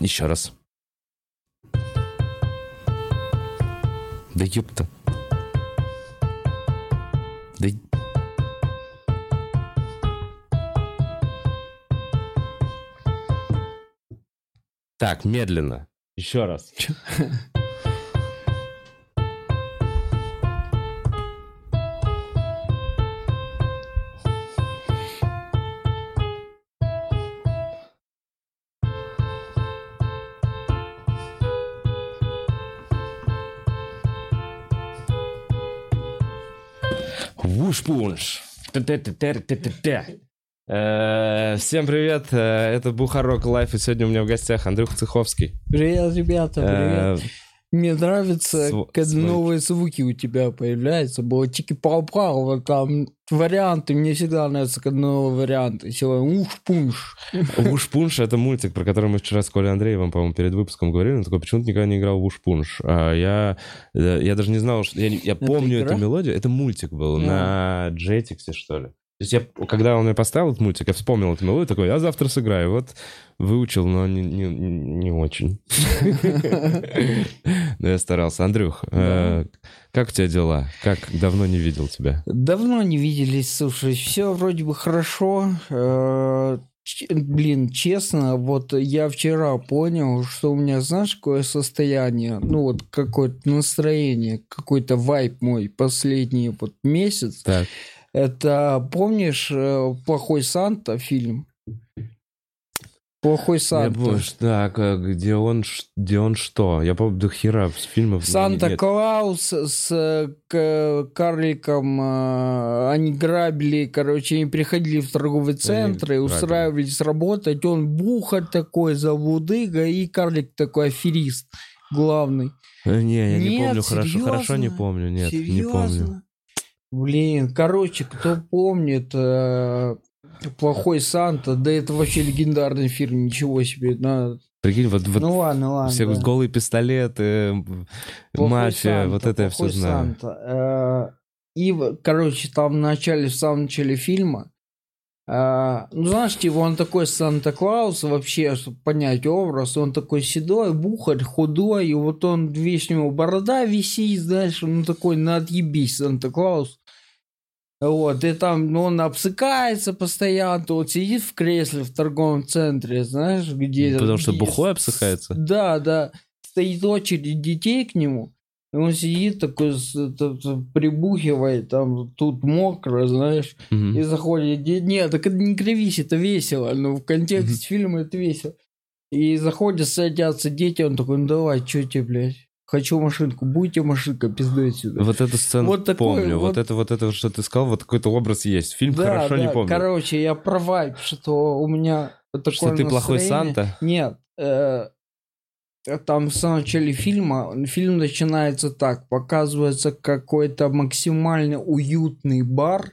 Еще раз. Да ёпта. Да... Так, медленно. Еще раз. Вуш-пунш. Э, Всем привет, э, это Бухарог Live, и сегодня у меня в гостях Андрюх Цеховский. Привет, ребята, привет. Э, Мне нравится, когда новые звуки у тебя появляются. Было тики пау пау вот там варианты. Мне всегда нравятся, варианты. Сегодня Вуш-пунш. Вуш-пунш — это мультик, про который мы вчера с Колей Андреевым, по-моему, перед выпуском говорили. Он такой, почему ты никогда не играл в Вуш-пунш? А я, э, я даже не знал, что... Я, я помню игра? эту мелодию. Это мультик был А. на Jetix, что ли. То есть я, когда он мне поставил этот мультик, я вспомнил эту мелодию, такой, я завтра сыграю. Вот выучил, но не, не, не очень. Но я старался. Андрюх, э, как у тебя дела? Как давно не видел тебя? Давно не виделись, слушай. Все вроде бы хорошо. Э, Блин, честно, вот я вчера понял, что у меня, знаешь, какое состояние, ну вот какое-то настроение, какой-то вайп мой последний вот месяц. Так. Это помнишь э, «Плохой Санта» фильм? «Плохой Я Санта». что- так, где он, где он что? Я помню, до хера с фильмов. Санта-Клаус с к- карликом, э, они грабили, короче, они приходили в торговые центры, грабили. устраивались работать, он бухарь такой, заблудыга, и карлик такой аферист главный. Э, Не, я не Нет, помню хорошо. Хорошо не серьезно? помню, нет, не помню. Блин, короче, кто помнит э, «Плохой Санта», да это вообще легендарный фильм, ничего себе. на- Прикинь, вот, вот ну ладно, ладно. все да. голые пистолеты, Плохой мафия, Санта, вот это я все знаю. Санта. Э, И, короче, там в начале, в самом начале фильма, э, ну, знаешь, типа, он такой Санта-Клаус, вообще, чтобы понять образ, он такой седой, бухарь, худой, и вот он, весь у него борода висит, знаешь, он такой, на отъебись, Санта-Клаус. Вот, и там ну, он обсыкается постоянно, то вот сидит в кресле в торговом центре, знаешь, где... Потому что где- бухой обсыхается? Да, да. Стоит очередь детей к нему, и он сидит такой, прибухивает, там, тут мокро, знаешь, Мгм. и заходит... Нет, так это не кривись, это весело, но в контексте фильма это весело. И заходят, садятся дети, он такой, ну давай, что тебе, блядь, хочу машинку, будете машинка, пизды отсюда. Вот эту сцену Вот такой помню. Вот вот- это, вот это, что ты сказал, вот какой-то образ есть. Фильм хорошо не помню. Короче, я про вайп, что у меня такое Что ты плохой настроение. Санта? Нет, э, там в самом начале фильма, фильм начинается так, показывается какой-то максимально уютный бар,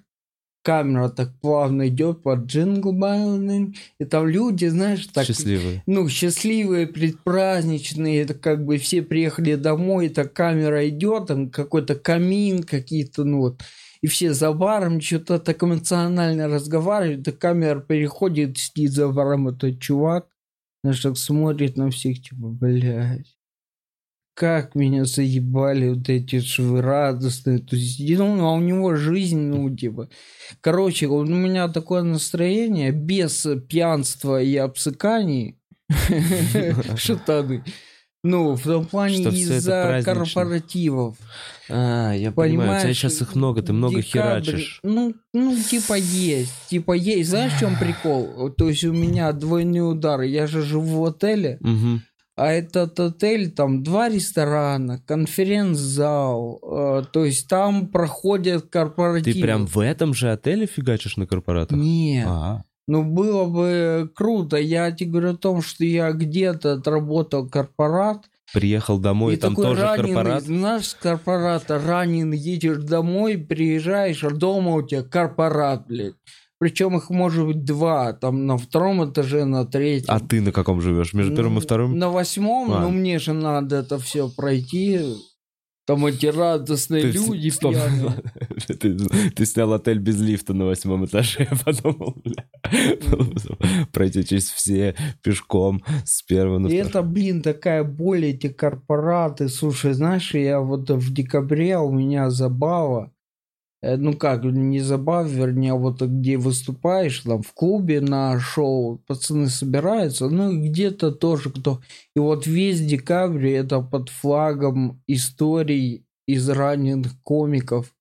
камера так плавно идет под джингл беллинг, и там люди, знаешь, так Счастливый. ну, счастливые, предпраздничные, это как бы все приехали домой, эта камера идет, там какой-то камин, какие-то, ну вот, и все за баром что-то так эмоционально разговаривают, эта камера переходит, сидит за баром этот чувак, знаешь, так смотрит на всех, типа, блядь, как меня заебали вот эти швы радостные, то есть, ну, а у него жизнь, ну, типа, короче, у меня такое настроение без пьянства и обсыканий, шатаны. Ну, в том плане из-за корпоративов. А, я понимаю, у тебя сейчас их много, ты много декабрь, херачишь. Ну, ну, типа есть. Типа есть. Знаешь, в чем прикол? То есть у меня двойные удары. Я же живу в отеле. А этот отель, там два ресторана, конференц-зал. э, то есть там проходят корпоративы. Ты прям в этом же отеле фигачишь на корпоратах? Нет. А, Ну, было бы круто. Я тебе говорю о том, что я где-то отработал корпорат. приехал домой, и и там такой тоже раненый, корпорат. знаешь, с корпората ранен, едешь домой, приезжаешь, а дома у тебя корпорат, блядь. Причем их может быть два, там на втором этаже, на третьем. А ты на каком живешь? Между первым и вторым? На восьмом, А. ну мне же надо это все пройти. Там эти радостные Ты люди стоп. пьяные. Ты, ты снял отель без лифта на восьмом этаже, я подумал, бля. Пройти через все пешком с первого на И это, блин, такая боль, эти корпораты. Слушай, знаешь, я вот в декабре у меня забава. Э, Ну как, не забава, вернее, вот где выступаешь, там в клубе на шоу, пацаны собираются, ну и где-то тоже кто. И вот весь декабрь это под флагом историй из раненых комиков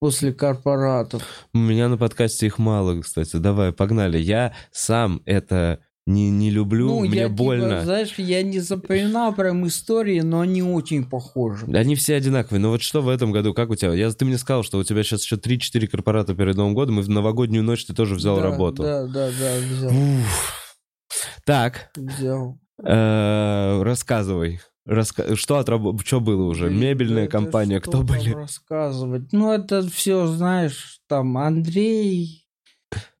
после корпоратов. У меня на подкасте их мало, кстати. Давай, погнали. Я сам это не, не люблю, ну, мне я, типа, больно. знаешь, я не запоминал прям истории, но они очень похожи. Они все одинаковые. Но вот что в этом году, как у тебя? Я, ты мне сказал, что у тебя сейчас еще 3-4 корпората перед Новым годом, и в новогоднюю ночь ты тоже взял Да, работу. Да, да, да, взял. Уф. Так, Взял. э, рассказывай. Раска... Что, отраб... что было уже? Мебельная да, компания, кто были? рассказывать? Ну, это все, знаешь, там Андрей,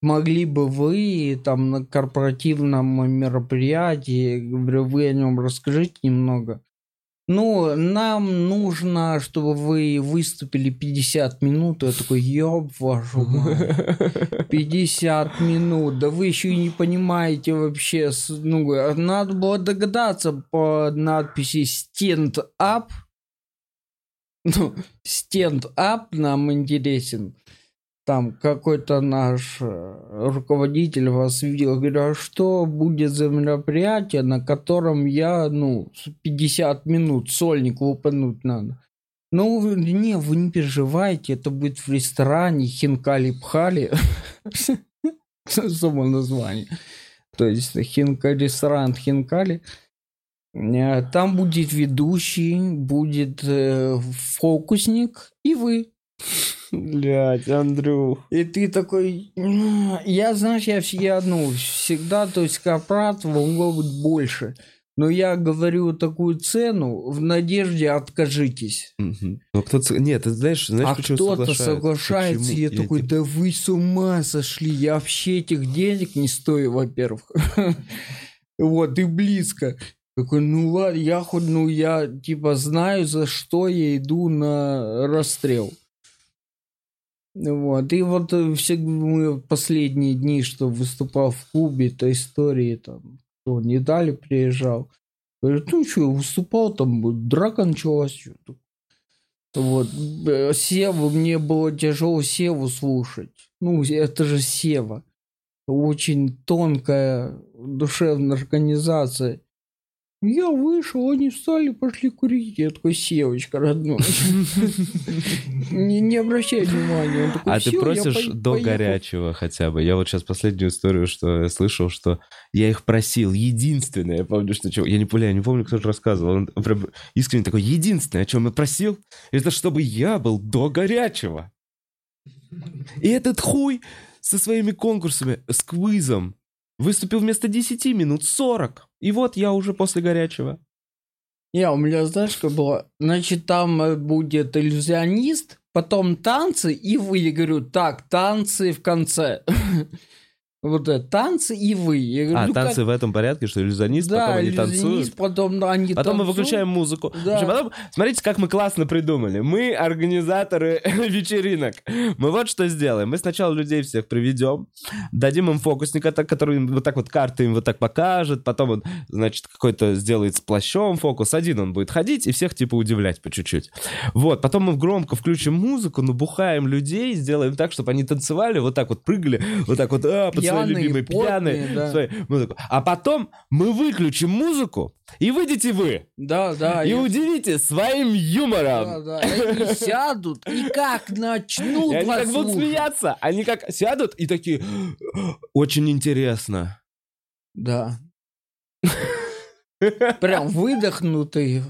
могли бы вы там на корпоративном мероприятии, говорю, вы о нем расскажите немного. Ну, нам нужно, чтобы вы выступили 50 минут. Я такой, ёб вашу мать. 50 минут. Да вы еще и не понимаете вообще. Ну, надо было догадаться по надписи stand up. Ну, stand up нам интересен. Там какой-то наш э, руководитель вас видел, говорю, а что будет за мероприятие, на котором я, ну, с 50 минут сольник лупануть надо. Ну, не, вы не переживайте, это будет в ресторане Хинкали-Пхали. Само название. То есть хинка, ресторан Хинкали. Э, Там будет ведущий, будет э, фокусник и вы. Блять, Андрюх. И ты такой, «М, я, знаешь, я, я ну, всегда, то есть корпорат быть больше. Но я говорю такую цену в надежде откажитесь. Мгм. Ну, кто Нет, ты знаешь, знаешь, а почему кто-то соглашается? Почему? и я, такой, да вы с ума сошли, я вообще этих денег не стою, во-первых. Вот, и близко. Такой, ну ладно, я хоть, ну я типа знаю, за что я иду на расстрел. Вот, и вот э, все мы последние дни, что выступал в клубе, то истории там, кто не дали, приезжал. Говорит, ну что, выступал, там драка началась. что-то. Вот, э, Севу, мне было тяжело Севу слушать. Ну, это же Сева. Очень тонкая душевная организация. Я вышел, они встали, пошли курить. Я такой, Севочка, родной. Не, обращай внимания. А ты «Всё, я просишь до поехал». горячего хотя бы. Я вот сейчас последнюю историю, что я слышал, что я их просил. Единственное, я помню, что... Я не я не помню, кто же рассказывал. Он прям искренне такой, единственное, о чем я просил, это чтобы я был до горячего. И этот хуй со своими конкурсами, с квизом, выступил вместо 10 минут 40. И вот я уже после горячего. Не, у меня, знаешь, как было? Значит, там э, будет иллюзионист, потом танцы, и вы. Я говорю, так, танцы в конце. Вот это, танцы и вы. Я говорю, А, ну, танцы как- в этом порядке, что иллюзионист, Да, потом они иллюзионист, танцуют. потом они Потом мы танцуют. выключаем музыку. Да. В общем, потом, смотрите, как мы классно придумали. Мы организаторы вечеринок. Мы вот что сделаем. Мы сначала людей всех приведем, дадим им фокусника, так, который вот так вот карты им вот так покажет, потом он, значит, какой-то сделает с плащом фокус. Один он будет ходить и всех типа удивлять по чуть-чуть. Вот, потом мы громко включим музыку, набухаем людей, сделаем так, чтобы они танцевали, вот так вот прыгали, вот так вот, а, Пьяные, любимые, потные, пьяные, да. свои- музыку. А потом мы выключим музыку, и выйдете вы. Да, да. И я- удивите своим Да, юмором. да. И Они сядут и как начнут И они как будут смеяться. Они как сядут и такие, очень интересно. Да. Прям выдохнутый.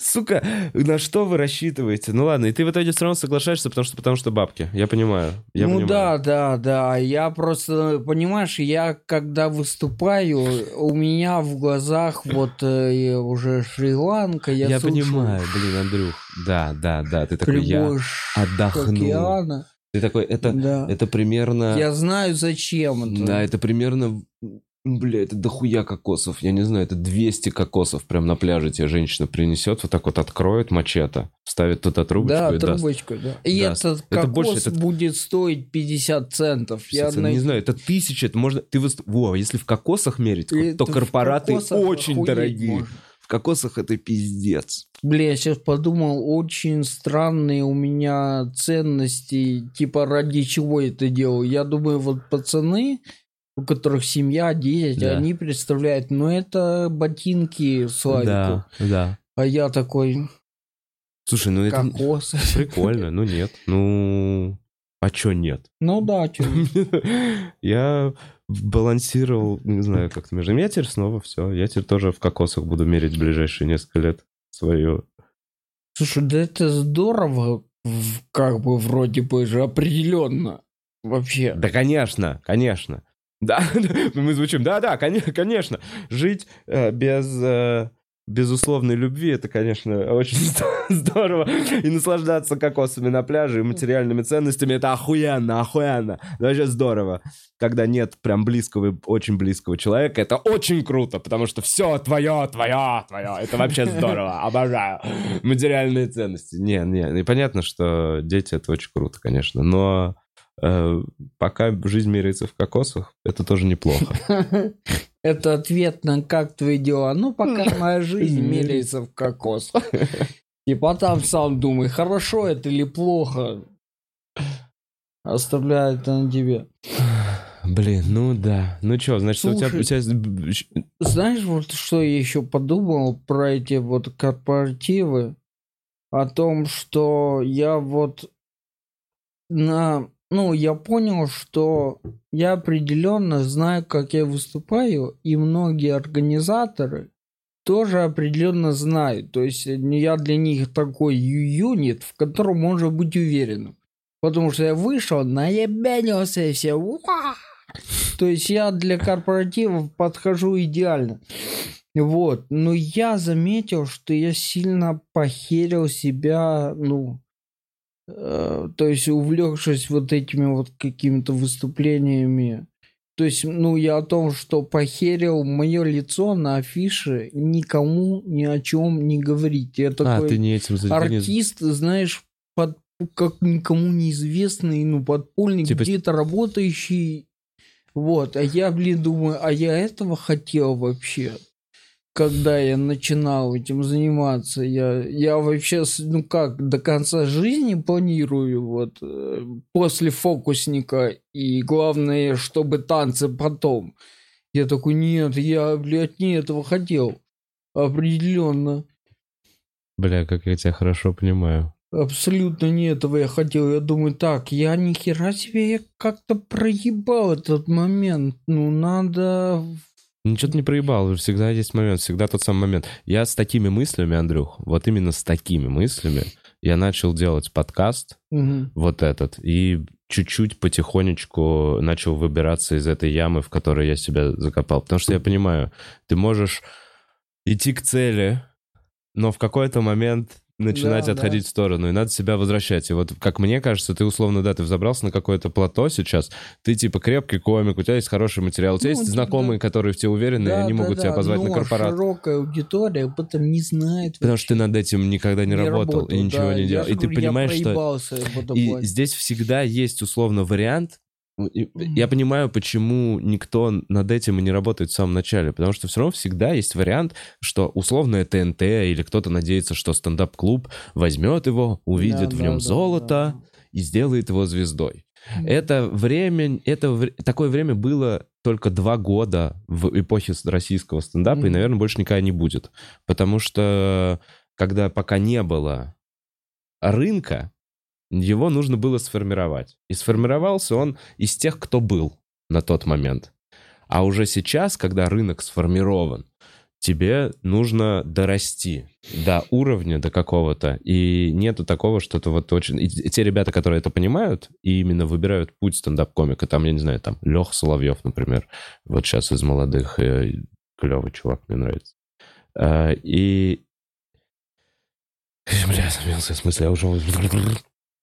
Сука, на что вы рассчитываете? Ну ладно, и ты в итоге все равно соглашаешься, потому что, потому что бабки. Я понимаю. Я ну понимаю. да, да, да. Я просто, понимаешь, я когда выступаю, у меня в глазах вот э, уже Шри-Ланка, я, Я, слушаю понимаю, блин, Андрюх. Да, да, да. Ты такой, я отдохну. океана. Ты такой, это, Да. это примерно... Я знаю, зачем это. Да, это примерно Бля, это дохуя кокосов. Я не знаю, это 200 кокосов прям на пляже тебе женщина принесет, вот так вот откроет мачете, ставит туда трубочку Да, и даст. трубочку, да. И Даст. этот Это кокос больше, это- будет стоить 50 центов. Я Цены, на- Не знаю, это тысячи, это можно... Ты выс- Во, если в кокосах мерить, И то корпораты очень дорогие. В кокосах это пиздец. Бля, я сейчас подумал, очень странные у меня ценности, типа ради чего это делаю. Я думаю, вот пацаны, у которых семья, дети, Да. они представляют, ну это ботинки Славику. Да, да. А я такой, Слушай, ну это кокос. прикольно, ну нет, ну... А чё нет? Ну да, чё. Я балансировал, не знаю, как-то между... Я теперь снова все. Я теперь тоже в кокосах буду мерить в ближайшие несколько лет свою. Слушай, да это здорово, как бы вроде бы же определенно. Вообще. Да, конечно, конечно. Да, мы звучим, да-да, коне- конечно. Жить э, без э, безусловной любви, это, конечно, очень здорово. И наслаждаться кокосами на пляже и материальными ценностями, это охуенно, охуенно. Вообще здорово. Когда нет прям близкого, очень близкого человека, это очень круто, потому что все твое, твое, твое. Это вообще здорово, обожаю. Материальные ценности. Не, не, и понятно, что дети это очень круто, конечно, но пока жизнь меряется в кокосах, это тоже неплохо. Это ответ на как твои дела. Ну, пока моя жизнь меряется в кокос. Типа там сам думай, хорошо это или плохо. Оставляю это на тебе. Блин, ну да. Ну что, значит, у тебя... у тебя- Знаешь, вот что я еще подумал про эти вот корпоративы? О том, что я вот на... Ну, я понял, что я определенно знаю, как я выступаю, и многие организаторы тоже определенно знают. То есть я для них такой юнит, в котором можно быть уверенным. Потому что я вышел, наебенился и все. «Уа!» То есть я для корпоративов подхожу идеально. Вот. Но я заметил, что я сильно похерил себя, ну, э, то есть увлекшись вот этими вот какими-то выступлениями. То есть, ну, я о том, что похерил мое лицо на афише, никому ни о чем не говорить. Я А, такой ты не этим... за- ты не- артист, знаешь, под, как никому неизвестный, ну, подпольный, Типа- где-то работающий. Вот, а я, блин, думаю, а я этого хотел вообще, когда я начинал этим заниматься. Я, я вообще, ну как, до конца жизни планирую, вот, э, после фокусника, и главное, чтобы танцы потом. Я такой, нет, я, блядь, не этого хотел. Определенно. Бля, как я тебя хорошо понимаю. Абсолютно не этого я хотел. Я думаю, так, я ни хера себе я как-то проебал этот момент. Ну, надо... Ничего ты не проебал, всегда есть момент, всегда тот самый момент. Я с такими мыслями, Андрюх, вот именно с такими мыслями я начал делать подкаст, Мгм. вот этот, и чуть-чуть потихонечку начал выбираться из этой ямы, в которой я себя закопал. Потому что я понимаю, ты можешь идти к цели, но в какой-то момент начинать Да, отходить в сторону, и надо себя возвращать. И вот, как мне кажется, ты условно, да, ты взобрался на какое-то плато сейчас, ты типа крепкий комик, у тебя есть хороший материал, у тебя Ну, есть да. знакомые, которые в тебе уверены, и Да, они да, могут да, тебя позвать на но корпорат. широкая аудитория об этом не знает. Потому вообще. что ты над этим никогда не, работал, и ничего да. не делал. И ты понимаешь, что... И здесь всегда есть условно вариант. Ну, и. Я понимаю, почему никто над этим и не работает в самом начале, потому что все равно всегда есть вариант, что условное ТНТ или кто-то надеется, что стендап-клуб возьмет его, увидит Да, в да, нем да, золото да. и сделает его звездой. Это время, это такое время было только два года в эпохе российского стендапа, и, Мгм. наверное, больше никогда не будет. Потому что когда пока не было рынка, его нужно было сформировать. И сформировался он из тех, кто был на тот момент. А уже сейчас, когда рынок сформирован, тебе нужно дорасти до уровня, до какого-то. И нету такого, что ты вот очень... И те ребята, которые это понимают, и именно выбирают путь стендап-комика, там, я не знаю, там, Лех Соловьев, например, вот сейчас из молодых, э, клевый чувак, мне нравится. А, И... Бля, сбился в смысле, я уже...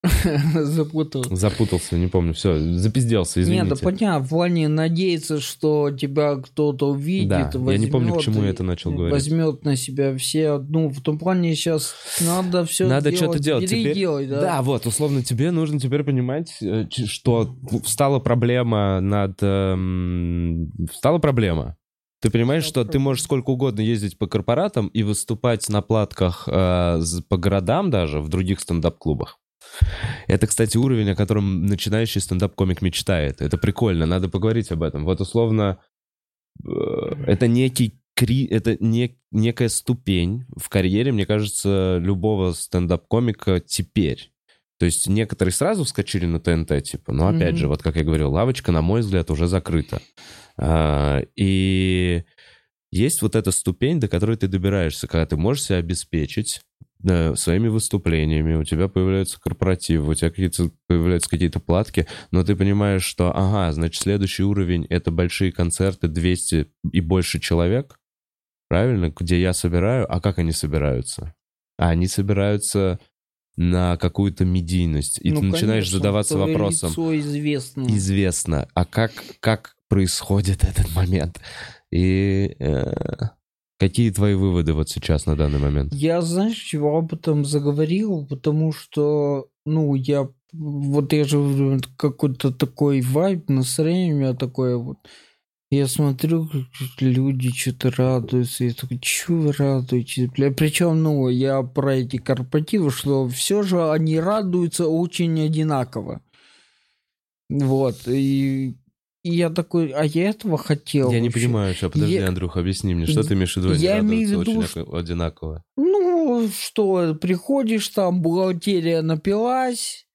Запутал. Запутался, не помню. Все, запизделся, извините. Нет, да понятно, в плане надеяться, что тебя кто-то увидит, Да, я не помню, к чему я это начал говорить. Возьмет на себя все, ну, в том плане сейчас надо все Надо что-то делать. Теперь- делай, да. Да, вот, условно, тебе нужно теперь понимать, э, что встала проблема над... эм, Встала проблема. Ты понимаешь, что ты можешь сколько угодно ездить по корпоратам и выступать на платках э, по городам даже в других стендап-клубах. Это, кстати, уровень, о котором начинающий стендап-комик мечтает. Это прикольно, надо поговорить об этом. Вот, условно, э, это некий кри... это не... некая ступень в карьере, мне кажется, любого стендап-комика теперь. То есть некоторые сразу вскочили на ТНТ, типа, но опять Мгм. же, вот как я говорил, лавочка, на мой взгляд, уже закрыта. А, И есть вот эта ступень, до которой ты добираешься, когда ты можешь себя обеспечить э, своими выступлениями, у тебя появляются корпоративы, у тебя какие-то, появляются какие-то платки, но ты понимаешь, что, ага, значит, следующий уровень — это большие концерты, 200 и больше человек, правильно, где я собираю, а как они собираются? А они собираются на какую-то медийность, и Ну, ты начинаешь конечно, задаваться вопросом, лицо известно. известно, а как, как происходит этот момент? И э, какие твои выводы вот сейчас на данный момент? Я, знаешь, чего об этом заговорил? Потому что, ну, я... Вот я же какой-то такой вайб, настроение у меня такое вот. Я смотрю, люди что-то радуются. Я такой, чё вы радуетесь? Бля, причем, ну, я про эти корпоративы, что все же они радуются очень одинаково. Вот. И, и я такой, а я этого хотел. Я не вообще. понимаю, что, подожди, Я- Андрюх, объясни мне, что ты имеешь в виду, Я имею в виду, очень ока- одинаково? Ну, что, приходишь, там бухгалтерия напилась,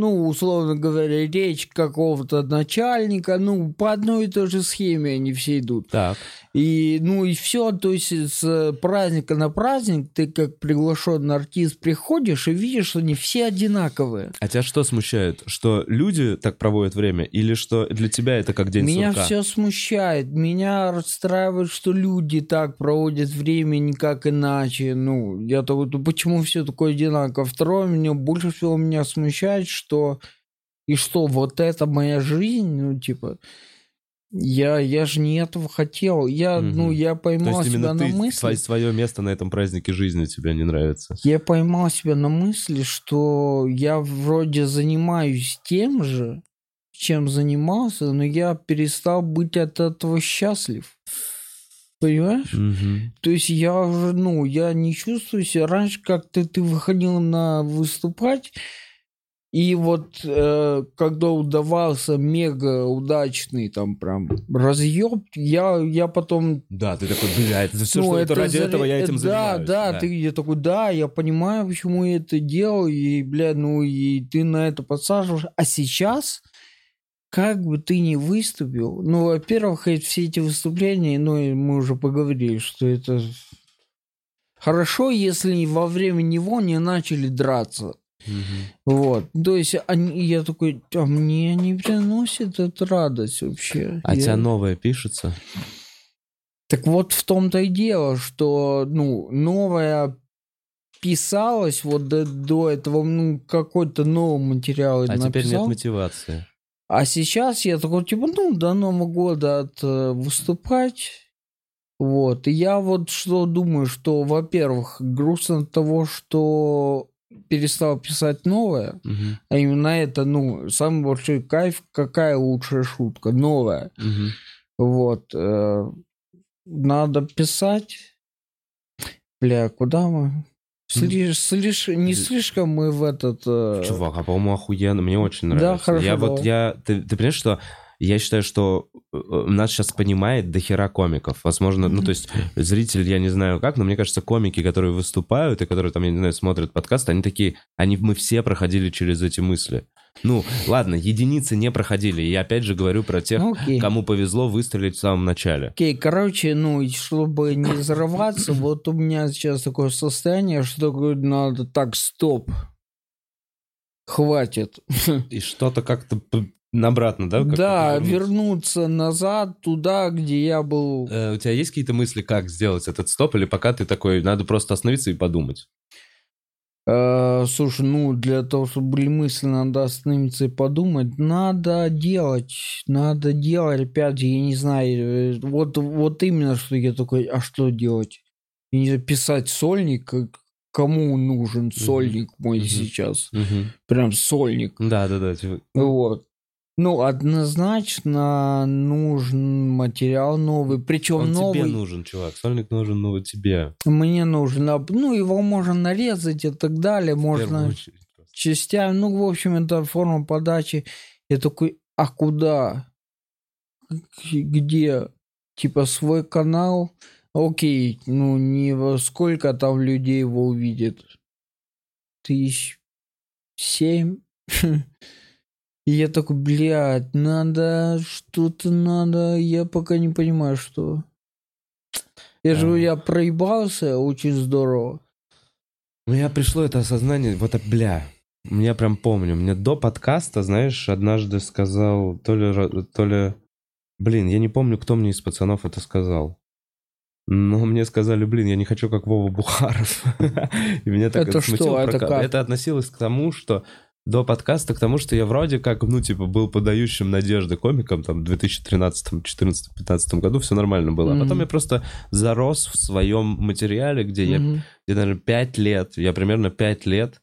ну, условно говоря, речь какого-то начальника, ну, по одной и той же схеме они все идут. Так. И, ну, и все, то есть с праздника на праздник ты как приглашенный артист приходишь и видишь, что они все одинаковые. А тебя что смущает? Что люди так проводят время? Или что для тебя это как день Меня сурка? все смущает. Меня расстраивает, что люди так проводят время никак иначе. Ну, я такой, ну почему все такое одинаково? Второе, меня больше всего меня смущает, что и что, вот это моя жизнь, ну, типа, я, я же не этого хотел. Я, Мгм. ну, я То поймал есть себя именно на ты, мысли. свое место на этом празднике жизни тебе не нравится? Я поймал себя на мысли, что я вроде занимаюсь тем же, чем занимался, но я перестал быть от этого счастлив. Понимаешь? Мгм. То есть я уже, ну, я не чувствую себя. Раньше как-то ты выходил на выступать, и вот э, когда удавался мега удачный там прям разъеб, я, я потом Да, ты такой, блядь, это все, ну, что это ради за- этого я этим да, занимаюсь. Да, ты я такой, да, я понимаю, почему я это делал, и, бля, ну, и ты на это подсаживаешь. А сейчас, как бы ты ни выступил, ну, во-первых, э, все эти выступления, ну, мы уже поговорили, что это хорошо, если во время него не начали драться. Мгм. Вот. То есть они, я такой, а мне не приносит это радость вообще. А Я- тебя новое пишется? Так вот в том-то и дело, что, ну, новое писалось вот до, до этого, ну, какой-то новый материал А теперь нет написал. мотивации. А сейчас я такой, типа, ну, до Нового года от, э, выступать. Вот. И я вот что думаю, что, во-первых, грустно от того, что перестал писать новое, Мгм. а именно это, ну, самый большой кайф, какая лучшая шутка, новая. Мгм. Вот. э, Надо писать. Бля, куда мы? Слиш, слиш- не слишком мы в этот... э, Чувак, а по-моему, охуенно. Мне очень Да, нравится. хорошо, Я вот, давай. я... Ты, ты понимаешь, что я считаю, что э, нас сейчас понимает дохера комиков. Возможно, ну, то есть зритель, я не знаю как, но мне кажется, комики, которые выступают и которые там, я не знаю, смотрят подкаст, они такие, они, мы все проходили через эти мысли. Ну, ладно, единицы не проходили. И я опять же говорю про тех, ну, окей. кому повезло выстрелить в самом начале. Окей, короче, ну, чтобы не взорваться, вот у меня сейчас такое состояние, что такое надо так, стоп. Хватит. И что-то как-то обратно, да? Да, повернуться? вернуться назад туда, где я был. Э, у тебя есть какие-то мысли, как сделать этот стоп, или пока ты такой, надо просто остановиться и подумать? Э, слушай, ну, для того, чтобы были мысли, надо остановиться и подумать. Надо делать, надо делать. Опять же, я не знаю, э, вот, вот именно, что я такой, а что делать? Я не писать сольник, как- кому нужен сольник мой Мгм. сейчас? Мгм. Прям сольник. Да, да, да. типа, Вот. Ну, однозначно нужен материал новый. Причем Он новый. тебе нужен, чувак. Сольник нужен, ну, вот тебе. Мне нужно. Ну, его можно нарезать и так далее. Можно очередь частями. Ну, в общем, это форма подачи. Я такой, а куда? Где? Типа свой канал? Окей, ну не во сколько там людей его увидит? Тысяч семь? И я такой, блядь, надо, что-то надо, я пока не понимаю, что. Я же, Да. я проебался очень здорово. У меня пришло это осознание, вот, а, бля, я прям помню, мне до подкаста, знаешь, однажды сказал, то ли, то ли, блин, я не помню, кто мне из пацанов это сказал. Но мне сказали, блин, я не хочу как Вова Бухаров. И меня так Это смутило что? Это как? Это относилось к тому, что до подкаста, к тому, что я вроде как, ну, типа, был подающим надежды комиком, там, в 2013, 14, 15 году все нормально было. А потом я просто зарос в своем материале, где я Мгм. где, наверное, 5 лет, я примерно 5 лет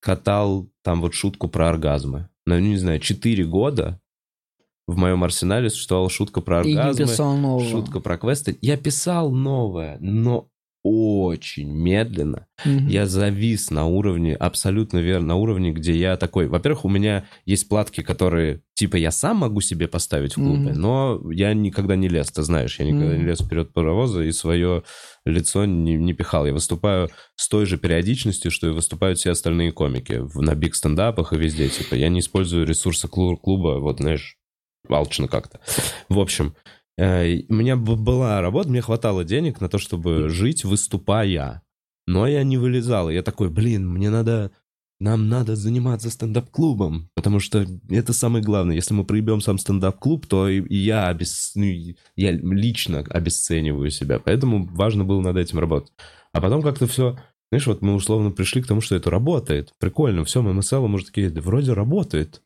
катал там вот шутку про оргазмы. Ну, не знаю, 4 года в моем арсенале существовала шутка про оргазмы, шутка про квесты. Я писал новое, но очень медленно. Мгм. Я завис на уровне, абсолютно верно, на уровне, где я такой... Во-первых, у меня есть платки, которые, типа, я сам могу себе поставить в клубе, Мгм. но я никогда не лез, ты знаешь, я никогда не Мгм. лез вперед паровоза и свое лицо не, не пихал. Я выступаю с той же периодичностью, что и выступают все остальные комики в, на биг стендапах и везде. Типа, я не использую ресурсы клу- клуба, вот, знаешь, алчно как-то. В общем, у меня была работа, мне хватало денег на то, чтобы жить, выступая. Но я не вылезал. Я такой, блин, мне надо... Нам надо заниматься стендап-клубом, потому что это самое главное. Если мы проебем сам стендап-клуб, то я, обес... ну, я лично обесцениваю себя. Поэтому важно было над этим работать. А потом как-то все... Знаешь, вот мы условно пришли к тому, что это работает. Прикольно. Все, мы Эллом уже такие, да вроде работает.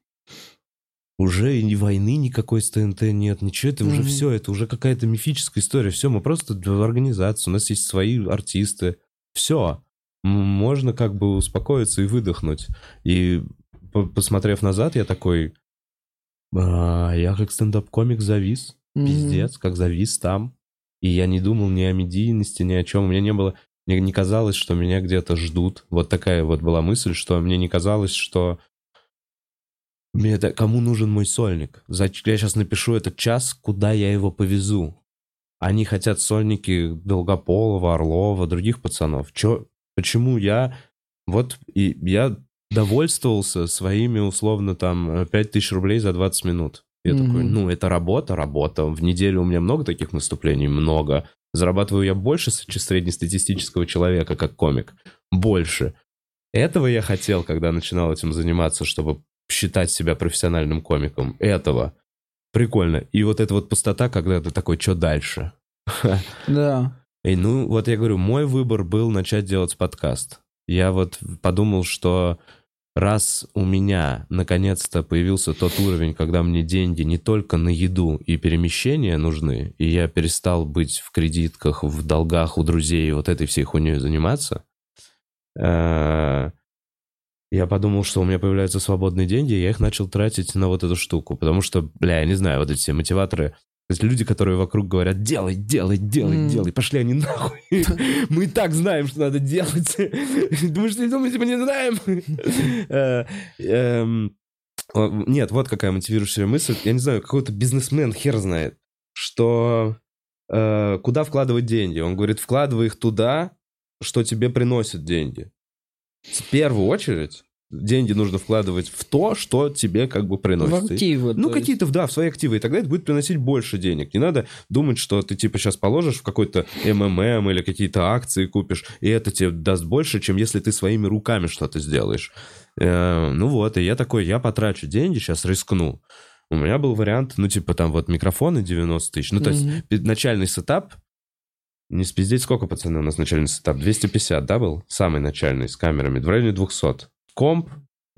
Уже и ни войны никакой с ТНТ нет, ничего, это уже все, это уже какая-то мифическая история. Все, мы просто в организации, у нас есть свои артисты. Все. Можно как бы успокоиться и выдохнуть. И по- посмотрев назад, я такой, «А, я как стендап-комик завис. Пиздец, как завис там. И я не думал ни о медийности, ни о чем. У меня не было... Мне не казалось, что меня где-то ждут. Вот такая вот была мысль, что мне не казалось, что... Мне это... Кому нужен мой сольник? Зач- Я сейчас напишу этот час, куда я его повезу. Они хотят сольники Долгополова, Орлова, других пацанов. Чё? Почему я... Вот и я довольствовался своими, условно, там, 5000 рублей за 20 минут. Я Мгм. такой, ну, это работа, работа. В неделю у меня много таких выступлений, много. Зарабатываю я больше среднестатистического человека, как комик. Больше. Этого я хотел, когда начинал этим заниматься, чтобы считать себя профессиональным комиком. Этого. Прикольно. И вот эта вот пустота, когда ты такой, что дальше? Да. И ну, вот я говорю, мой выбор был начать делать подкаст. Я вот подумал, что раз у меня наконец-то появился тот уровень, когда мне деньги не только на еду и перемещения нужны, и я перестал быть в кредитках, в долгах у друзей, вот этой всей хуйней заниматься, э, я подумал, что у меня появляются свободные деньги, и я их начал тратить на вот эту штуку. Потому что, бля, я не знаю, вот эти все мотиваторы, то есть люди, которые вокруг говорят, делай, делай, делай, Мгм. делай, пошли они нахуй. Мы и так знаем, что надо делать. Думаешь, что думаете, мы не знаем? Э, эм, Нет, вот какая мотивирующая мысль. Я не знаю, какой-то бизнесмен хер знает, что э, куда вкладывать деньги. Он говорит, вкладывай их туда, что тебе приносит деньги. В первую очередь деньги нужно вкладывать в то, что тебе как бы В приносит. активы. Ну, то есть. какие-то, да, в свои активы. И тогда это будет приносить больше денег. Не надо думать, что ты, типа, сейчас положишь в какой-то МММ или какие-то акции купишь, и это тебе даст больше, чем если ты своими руками что-то сделаешь. Э, ну вот, и я такой, я потрачу деньги, сейчас рискну. У меня был вариант, ну, типа, там вот микрофоны 90 тысяч. Ну, то есть Мгм. пи- начальный setup Не спиздеть, сколько, пацаны, у нас начальный setup? 250, да, был? Самый начальный, с камерами. В районе 200. Комп,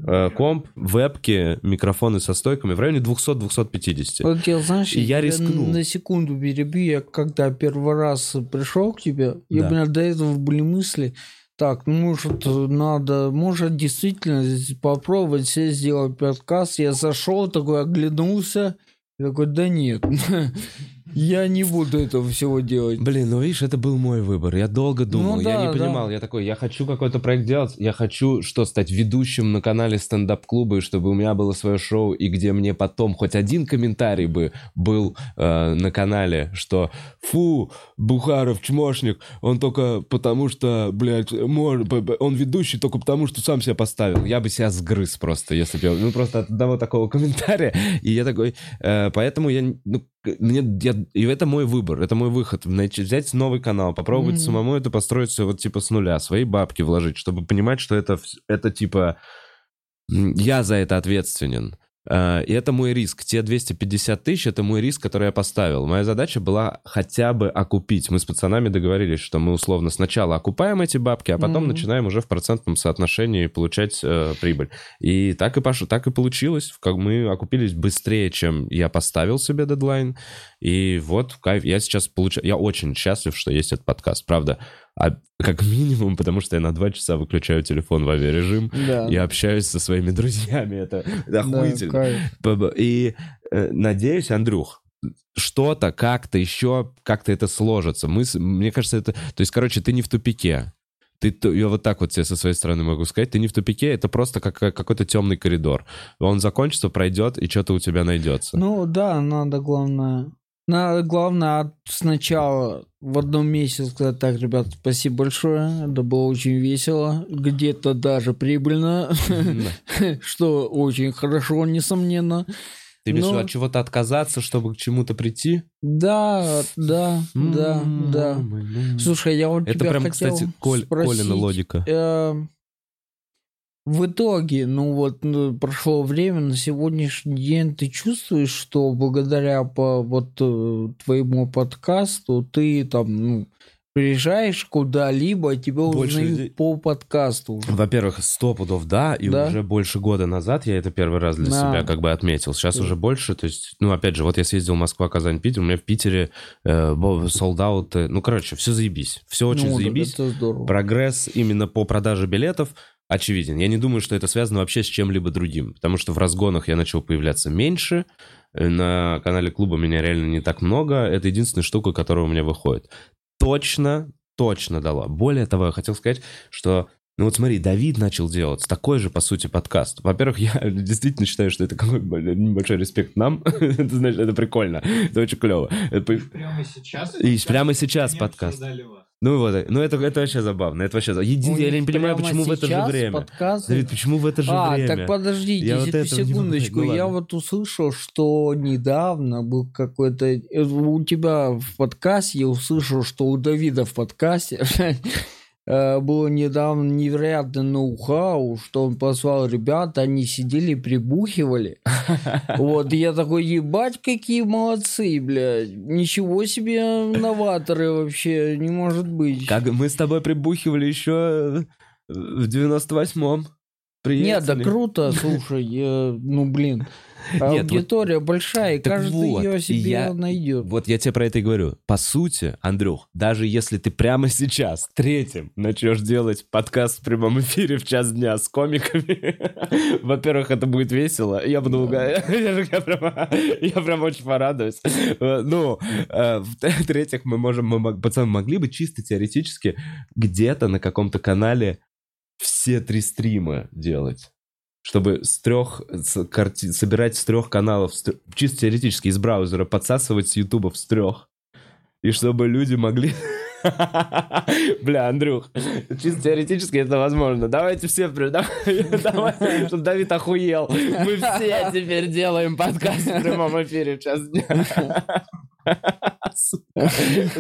э, комп, вебки, микрофоны со стойками в районе 200-250. Вот я, знаешь, И я рискнул. На секунду перебью, я когда первый раз пришел к тебе, Да. у меня до этого были мысли, так, может, надо, может, действительно попробовать себе сделать подкаст. Я зашел, такой оглянулся, такой, да нет, я не буду этого всего делать. Блин, ну видишь, это был мой выбор. Я долго думал, Ну я да, не да. понимал. Я такой, я хочу какой-то проект делать, я хочу что, стать ведущим на канале стендап-клуба, и чтобы у меня было свое шоу, и где мне потом хоть один комментарий бы был э, на канале, что фу, Бухаров чмошник, он только потому что, блядь, б- он ведущий только потому, что сам себя поставил. Я бы себя сгрыз просто, если бы я, ну просто от одного такого комментария. И я такой, э, поэтому я, ну, мне, я, и это мой выбор, это мой выход. Найти, взять новый канал, попробовать Мгм. самому это построить все вот типа с нуля, свои бабки вложить, чтобы понимать, что это, это типа я за это ответственен. Э, И это мой риск. Те 250 тысяч — это мой риск, который я поставил. Моя задача была хотя бы окупить. Мы с пацанами договорились, что мы условно сначала окупаем эти бабки, а потом Мгм. начинаем уже в процентном соотношении получать э, прибыль. И так и, пошло, так и получилось. Как мы окупились быстрее, чем я поставил себе дедлайн. И вот кайф. Я сейчас получаю... Я очень счастлив, что есть этот подкаст. Правда. А как минимум, потому что я на два часа выключаю телефон в авиарежим Да. и общаюсь со своими друзьями. Это, это Да, охуительно. Б- И э, надеюсь, Андрюх, что-то, как-то еще, как-то это сложится. Мы, мне кажется, это... То есть, короче, ты не в тупике. Ты, я вот так вот тебе со своей стороны могу сказать, ты не в тупике, это просто как, какой-то темный коридор. Он закончится, пройдет, и что-то у тебя найдется. Ну да, надо главное. Надо главное от- сначала в одном месяце сказать, так, ребят, спасибо большое, это было очень весело, где-то даже прибыльно, что очень хорошо, несомненно. Ты имеешь Ну- от чего-то отказаться, чтобы к чему-то прийти? Да, да, да, да. М-м-м. Слушай, я вот Это прям, кстати, Коль, Колина логика. Э, в итоге, ну вот ну, прошло время, на сегодняшний день ты чувствуешь, что благодаря по вот э, твоему подкасту ты там ну, приезжаешь куда-либо, тебя Больше узнают людей. по подкасту. Во-первых, сто пудов да, и Да. уже больше года назад я это первый раз для Да. себя как бы отметил. Сейчас Да. уже больше, то есть, ну, опять же, вот я съездил Москва, Казань, Питер, у меня в Питере солдаты, ну, короче, все заебись, все очень Ну, заебись. Это здорово. Прогресс именно по продаже билетов очевиден. Я не думаю, что это связано вообще с чем-либо другим, потому что в разгонах я начал появляться меньше, э, на канале клуба меня реально не так много, это единственная штука, которая у меня выходит. Точно, точно дала. Более того, я хотел сказать, что ну вот смотри, Давид начал делать такой же, по сути, подкаст. Во-первых, я действительно считаю, что это какой небольшой респект нам. это, значит, это прикольно. Это очень клево. Это Прямо сейчас? И прямо сейчас подкаст. обсуждали вас. Ну вот, ну это, это вообще забавно. Это вообще... забавно. Единственное, я не понимаю, почему в это же время. подкасты- Давид, почему в это же а, время? так подождите, Я вот секундочку. Ну я вот услышал, что недавно был какой-то... э, У тебя в подкасте, я услышал, что у Давида в подкасте было недавно невероятное ноу-хау, что он позвал ребят, они сидели, прибухивали. Вот, и я такой, ебать, какие молодцы, блядь. Ничего себе новаторы вообще, не может быть. Как мы с тобой прибухивали еще в 98-м. Нет, да круто, слушай, э, ну блин. А вот- Аудитория большая, и каждый вот, ее себе я- найдет. Вот я тебе про это и говорю. По сути, Андрюх, даже если ты прямо сейчас, третьим, начнешь делать подкаст в прямом эфире в час дня с комиками, во-первых, это будет весело. Я буду угорать. Я прям- очень порадуюсь. Э, Ну, э, в-третьих, мы можем, мы, пацаны, могли бы чисто теоретически где-то на каком-то канале все три стрима делать. Чтобы с трех с карти- собирать с трех каналов, с чисто теоретически из браузера, подсасывать с ютубов с трех. И чтобы люди могли... Бля, Андрюх, чисто теоретически это возможно. Давайте все, давай, чтобы Давид охуел. Мы все теперь делаем подкаст в прямом эфире в час дня.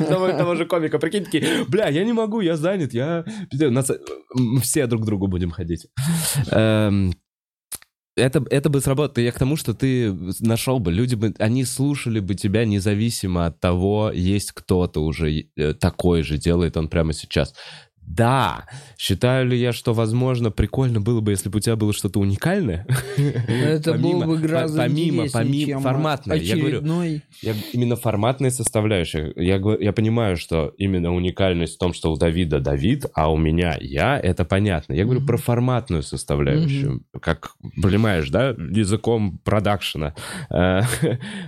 Того, того же комика, прикинь, такие, бля, я не могу, я занят, я... все друг к другу будем ходить. Это, это бы сработало. Я к тому, что ты нашел бы, люди бы, они слушали бы тебя независимо от того, есть кто-то уже э, такой же, делает он прямо сейчас. Да. Считаю ли я, что, возможно, прикольно было бы, если бы у тебя было что-то уникальное? Это было бы гораздо помимо, помимо чем форматное. Я говорю, я, именно форматная составляющая. Я, я понимаю, что именно уникальность в том, что у Давида Давид, а у меня я, это понятно. Я говорю про форматную составляющую. Как, понимаешь, да, языком продакшена. Э,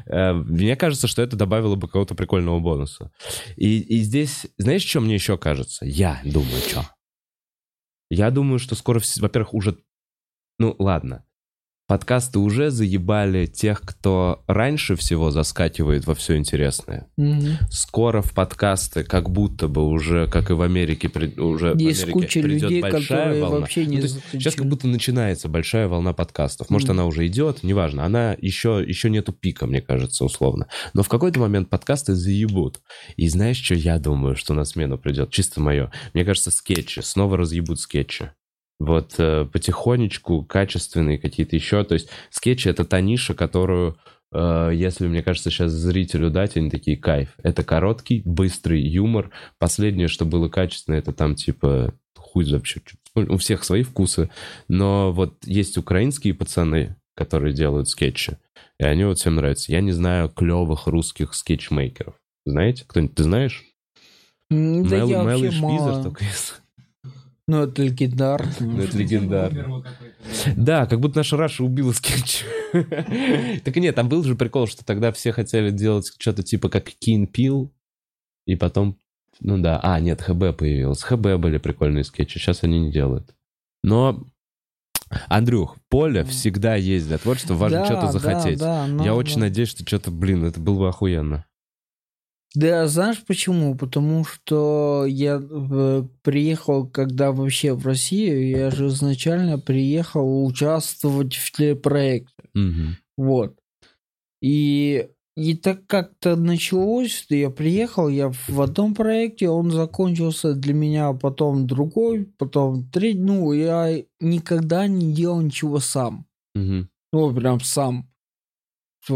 э, Мне кажется, что это добавило бы какого-то прикольного бонуса. И, и здесь, знаешь, что мне еще кажется? Я думаю, что? Я думаю, что скоро, во-первых, уже... Ну, ладно. Подкасты уже заебали тех, кто раньше всего заскакивает во все интересное. Мгм. Скоро в подкасты, как будто бы уже, как и в Америке, при- уже в Есть Америке куча придет людей, большая волна. вообще Ну, не то есть. Сейчас как будто начинается большая волна подкастов. Может, Мгм. она уже идет, неважно. Она еще, еще нету пика, мне кажется, условно. Но в какой-то момент подкасты заебут. И знаешь, что я думаю, что на смену придет? Чисто мое. Мне кажется, скетчи. Снова разъебут скетчи. Вот э, потихонечку, качественные какие-то еще. То есть скетчи — это та ниша, которую, э, если, мне кажется, сейчас зрителю дать, они такие, кайф. Это короткий, быстрый юмор. Последнее, что было качественно, это там типа хуй вообще. У всех свои вкусы. Но вот есть украинские пацаны, которые делают скетчи. И они вот всем нравятся. Я не знаю клевых русских скетчмейкеров. Знаете? Кто-нибудь ты знаешь? Да Мел- я вообще мало. только есть. Ну, это легендарно. Ну, это легендарно. Да, как будто наша Раша убила скетч. Так нет, там был же прикол, что тогда все хотели делать что-то типа как Key & Peele, и потом, ну да, а, нет, ХБ появилось. ХБ были прикольные скетчи, сейчас они не делают. Но, Андрюх, поле всегда есть для творчества, важно Да, что-то да, захотеть. да, Я надо. очень надеюсь, что что-то, блин, это было бы охуенно. Да, знаешь почему? Потому что я э, приехал, когда вообще в Россию, я же изначально приехал участвовать в телепроекте. Мгм. Вот. И, и так как-то началось, что я приехал, я в одном проекте, он закончился для меня, потом другой, потом третий. Ну, я никогда не делал ничего сам. Мгм. Ну, прям сам.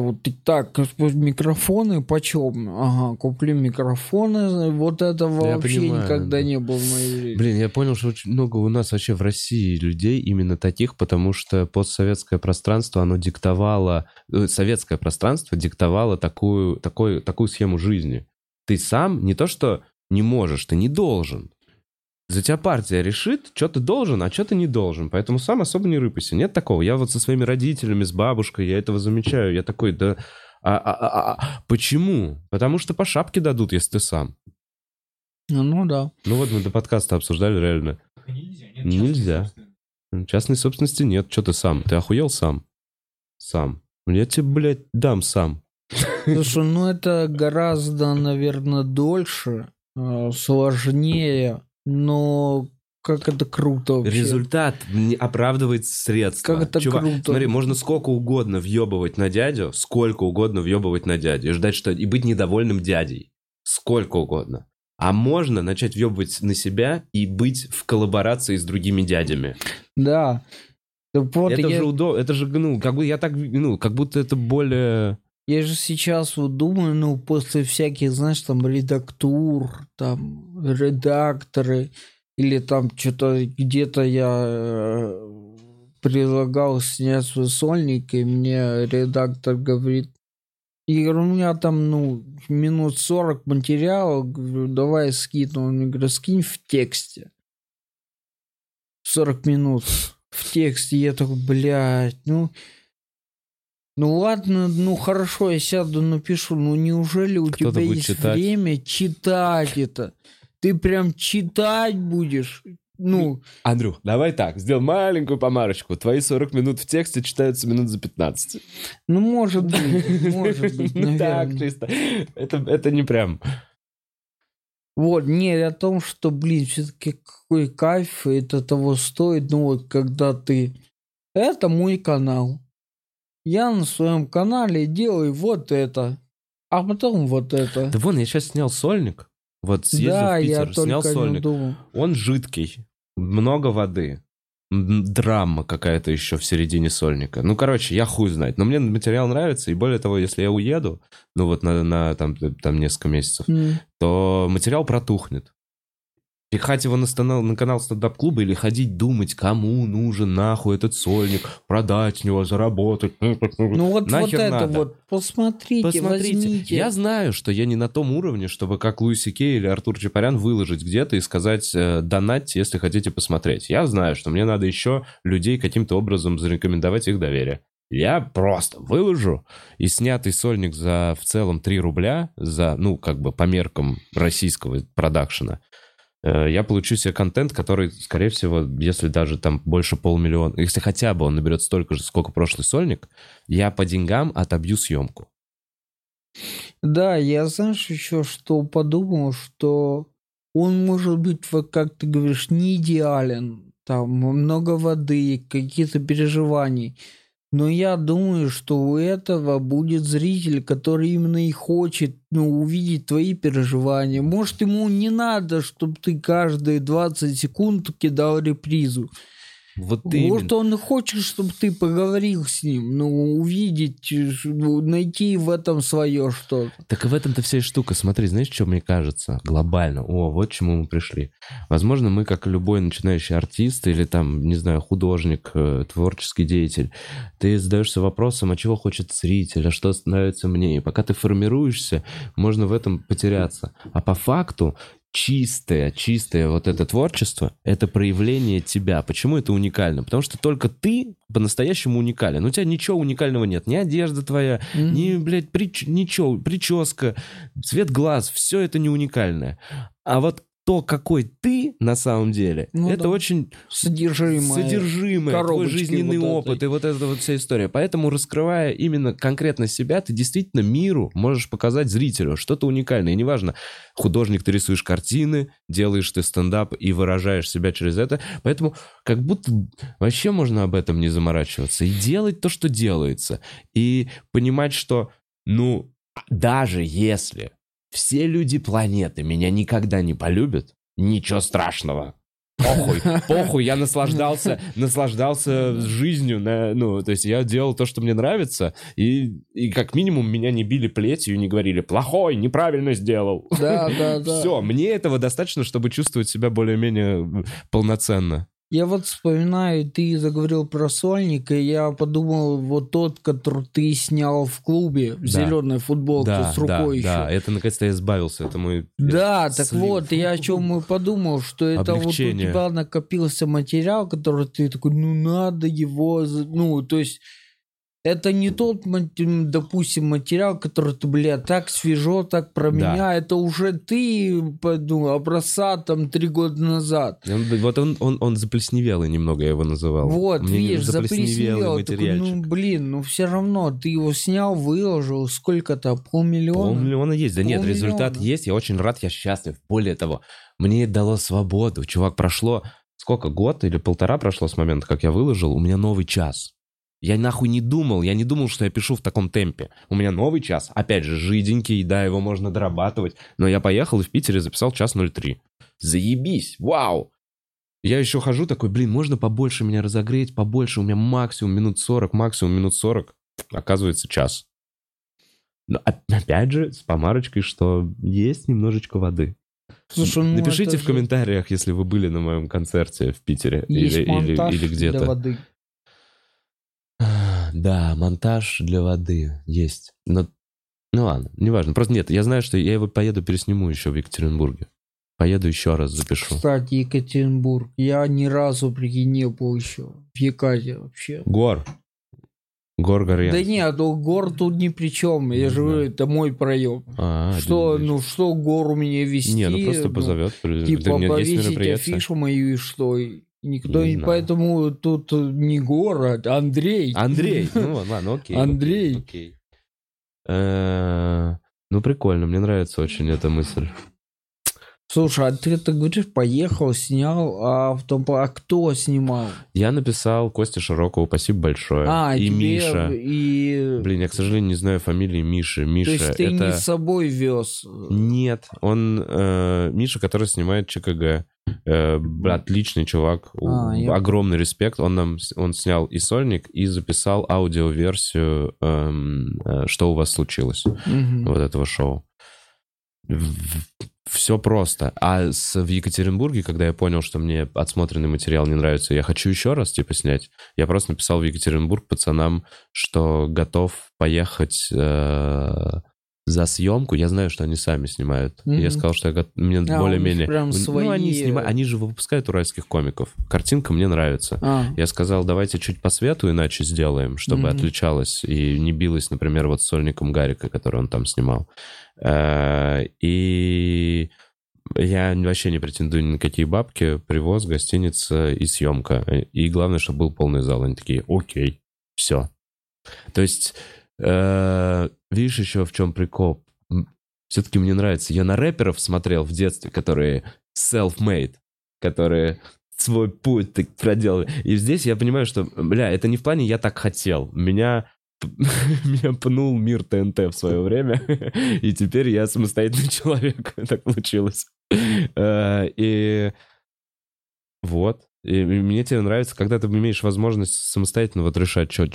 Вот так, микрофоны почем? Ага, куплю микрофоны. Вот этого Я вообще понимаю, никогда да. не было в моей жизни. Блин, я понял, что очень много у нас вообще в России людей именно таких, потому что постсоветское пространство, оно диктовало, э, советское пространство диктовало такую, такой, такую схему жизни. Ты сам не то что не можешь, ты не должен. За тебя партия решит, что ты должен, а что ты не должен. Поэтому сам особо не рыпайся. Нет такого. Я вот со своими родителями, с бабушкой, я этого замечаю. Я такой, да... А, а- а- а- почему? Потому что по шапке дадут, если ты сам. Ну, ну да. Ну вот мы до подкаста обсуждали реально. Нельзя. нет Нельзя. частной собственности. Частной собственности нет. Что ты сам? Ты охуел сам? Сам. Я тебе, блядь, дам сам. Слушай, ну это гораздо, наверное, дольше, э, сложнее, но как это круто вообще. Результат не оправдывает средства. Как это Чувак, круто. Смотри, можно сколько угодно въебывать на дядю, сколько угодно въебывать на дядю. И ждать, что... И быть недовольным дядей. Сколько угодно. А можно начать въебывать на себя и быть в коллаборации с другими дядями. Да. Вот, это я, же удобно. Это же, ну, как бы я так, ну, как будто это более... я же сейчас вот думаю, ну, после всяких, знаешь, там, редактур, там, редакторы, или там что-то где-то я э, предлагал снять свой сольник, и мне редактор говорит, Игорь, у меня там, ну, минут 40 материала, говорю, давай скину. Он мне говорит, скинь в тексте. 40 минут в тексте. Я такой, блядь, ну... Ну ладно, ну хорошо, я сяду, напишу. Ну неужели у Кто-то тебя есть читать. время читать это? Ты прям читать будешь? Ну, Андрюх, давай так, сделаем маленькую помарочку. Твои 40 минут в тексте читаются минут за 15. ну может быть, может быть, Ну так, наверное. чисто. Это, это не прям. Вот, не о том, что, блин, все-таки какой кайф, это того стоит. Ну вот, когда ты... Это мой канал. Я на своем канале делаю вот это, а потом вот это. Да вон, я сейчас снял сольник. Вот съездил да, в я Питер, снял только не сольник. Он жидкий, много воды. драма какая-то еще в середине сольника. Ну, короче, я хуй знает. Но мне материал нравится, и более того, если я уеду, ну вот на, на там, там несколько месяцев, М. то материал протухнет. Пихать его на, стана- на канал стендап-клуба или ходить думать, кому нужен нахуй этот сольник, продать с него, заработать. Ну вот, вот Нахер это надо? вот, посмотрите, Посмотрите, возьмите. я знаю, что я не на том уровне, чтобы как Луиси Кей или Артур Чапарян выложить где-то и сказать э, донатьте, если хотите посмотреть. Я знаю, что мне надо еще людей каким-то образом зарекомендовать их доверие. Я просто выложу и снятый сольник за в целом 3 рубля, за, ну, как бы по меркам российского продакшена, я получу себе контент, который, скорее всего, если даже там больше полмиллиона, если хотя бы он наберет столько же, сколько прошлый сольник, я по деньгам отобью съемку. Да, я знаешь еще что подумал, что он может быть, вот как ты говоришь, не идеален, там много воды, какие-то переживаний. Но я думаю, что у этого будет зритель, который именно и хочет ну, увидеть твои переживания. Может, ему не надо, чтобы ты каждые 20 секунд кидал репризу. Вот Может, именно. он хочет, чтобы ты поговорил с ним, ну, увидеть, ну, найти в этом свое что-то. Так и в этом-то вся штука. Смотри, знаешь, что мне кажется глобально? О, вот к чему мы пришли. Возможно, мы, как любой начинающий артист или там, не знаю, художник, э, творческий деятель, ты задаешься вопросом, а чего хочет зритель, а что нравится мне. И пока ты формируешься, можно в этом потеряться. А по факту чистое, чистое вот это творчество, это проявление тебя. Почему это уникально? Потому что только ты по-настоящему уникален. У тебя ничего уникального нет. Ни одежда твоя, ни, блядь, прич- ничего, прическа, цвет глаз, все это не уникальное. А вот то, какой ты на самом деле, Ну это да. очень Содержимое. содержимое, твой жизненный вот опыт этой. и вот эта вот вся история. Поэтому, раскрывая именно конкретно себя, ты действительно миру можешь показать зрителю что-то уникальное. И неважно, художник, ты рисуешь картины, делаешь ты стендап и выражаешь себя через это. Поэтому как будто вообще можно об этом не заморачиваться и делать то, что делается. И понимать, что, ну, даже если все люди планеты меня никогда не полюбят, ничего страшного. Похуй, похуй, я наслаждался, наслаждался жизнью, на, ну, то есть я делал то, что мне нравится, и, и как минимум меня не били плетью и не говорили, плохой, неправильно сделал. Да, да, да. Все, мне этого достаточно, чтобы чувствовать себя более-менее полноценно. Я вот вспоминаю, ты заговорил про сольник, и я подумал, вот тот, который ты снял в клубе, в Да. зеленой футболке да, с рукой да, еще. да, это наконец-то я избавился, это мой... Да, так слив. вот, я о чем и подумал, что это вот у Облегчение. тебя накопился материал, который ты такой, ну надо его, ну, то есть это не тот, допустим, материал, который ты, бля, так свежо, так про Да. меня, это уже ты, ну, образца там три года назад. Он- вот он, он, он заплесневелый немного, я его называл. Вот, Мне не- видишь, заплесневел. Такой, ну, блин, ну все равно, ты его снял, выложил, сколько-то, полмиллиона? Полмиллиона есть. Да нет, Полмиллиона. результат есть, я очень рад, я счастлив. Более того, мне дало свободу. Чувак, прошло сколько, год или полтора прошло с момента, как я выложил, у меня новый час. Я нахуй не думал, я не думал, что я пишу в таком темпе. У меня новый час, опять же, жиденький, да, его можно дорабатывать. Но я поехал и в Питере записал час 03. Заебись, вау! Я еще хожу такой, блин, можно побольше меня разогреть, побольше, у меня максимум минут 40, максимум минут 40. Оказывается, час. Но оп- опять же, с помарочкой, что есть немножечко воды. Слушай, ну, Напишите в же комментариях, если вы были на моем концерте в Питере Есть или, или, или для где-то. воды. Да, монтаж для воды есть. Но, ну ладно, неважно. Просто нет, я знаю, что я его поеду пересниму еще в Екатеринбурге. Поеду еще раз запишу. Кстати, Екатеринбург. Я ни разу, прикинь, не был еще в Екате вообще. Гор. Гор Горьян. Да нет, ну, гор тут ни при чем. Я Не же говорю, это мой проем. А, что, ну, что гору мне вести? Не, ну просто ну, позовет. Типа повесить афишу мою и что? И Никто Не не... Поэтому тут не город, а Андрей. Андрей. Ну ладно, окей. Андрей. окей. Э, Ну прикольно, мне нравится очень эта мысль. Слушай, а ты так говоришь, поехал, снял, а в том, а кто снимал? Я написал Косте Широкову, спасибо большое. А, и тебе Миша. И... Блин, я, к сожалению, не знаю фамилии Миши. То Миша, есть ты это... не с собой вез? Нет, он... э, Миша, который снимает ЧКГ. Э, отличный чувак, А, я- огромный респект. Он нам, он снял и сольник, и записал аудиоверсию эм, э, «Что у вас случилось?» Мгм. вот этого шоу. Все просто. А с, в Екатеринбурге, когда я понял, что мне отсмотренный материал не нравится, я хочу еще раз, типа, снять, я просто написал в Екатеринбург пацанам, что готов поехать э, за съемку. Я знаю, что они сами снимают. И Я сказал, что я мне А, более-менее... прям Ну, они свои- снимают, они же выпускают уральских комиков. Картинка мне нравится. А, Я сказал, давайте чуть по свету иначе сделаем, чтобы Мгм. отличалось и не билось, например, вот с сольником Гарика, который он там снимал. Э, И я вообще не претендую ни на какие бабки, привоз, гостиница и съемка. И главное, чтобы был полный зал. Они такие, окей, все. То есть, видишь еще в чем прикол? Все-таки мне нравится. Я на рэперов смотрел в детстве, которые self-made, которые свой путь так проделали. И здесь я понимаю, что, бля, это не в плане «я так хотел». Меня меня пнул мир ТНТ в свое время, и теперь я самостоятельный человек. Так получилось. Э, И вот. И мне тебе нравится, когда ты имеешь возможность самостоятельно вот решать, чё-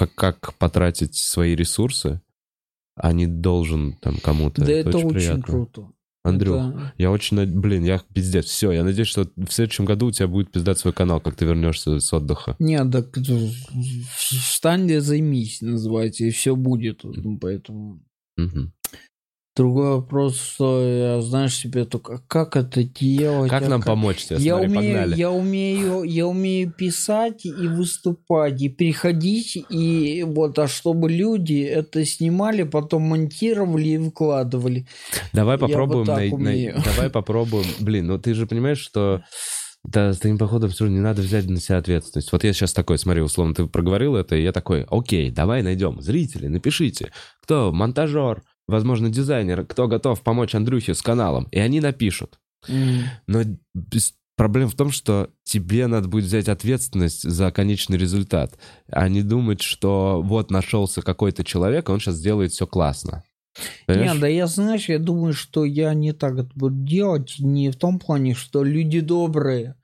как, как потратить свои ресурсы, а не должен там кому-то. да это очень приятно. круто. Андрюх, Это- я очень, над- блин, я пиздец, все, я надеюсь, что в следующем году у тебя будет пиздать свой канал, как ты вернешься с отдыха. Нет, так это встань займись, называется, и все будет. Ну, Поэтому Мгм. Другой вопрос, что я, знаешь, себе только как это делать. Как а нам помочь тебе? Я Смотри, умею, погнали. я умею, я умею писать и выступать, и приходить, и вот, а чтобы люди это снимали, потом монтировали и выкладывали. Давай я попробуем, вот так най- най- умею. давай попробуем. Блин, ну ты же понимаешь, что да, с таким походом все равно не надо взять на себя ответственность. Вот я сейчас такой, смотри, условно, ты проговорил это, и я такой, окей, давай найдем. Зрители, напишите, кто монтажер, возможно, дизайнер, кто готов помочь Андрюхе с каналом. И они напишут. М. Но проблема в том, что тебе надо будет взять ответственность за конечный результат, а не думать, что вот нашелся какой-то человек, и он сейчас сделает все классно. Понимаешь? Не, да я, знаешь, я думаю, что я не так это буду делать, не в том плане, что люди добрые,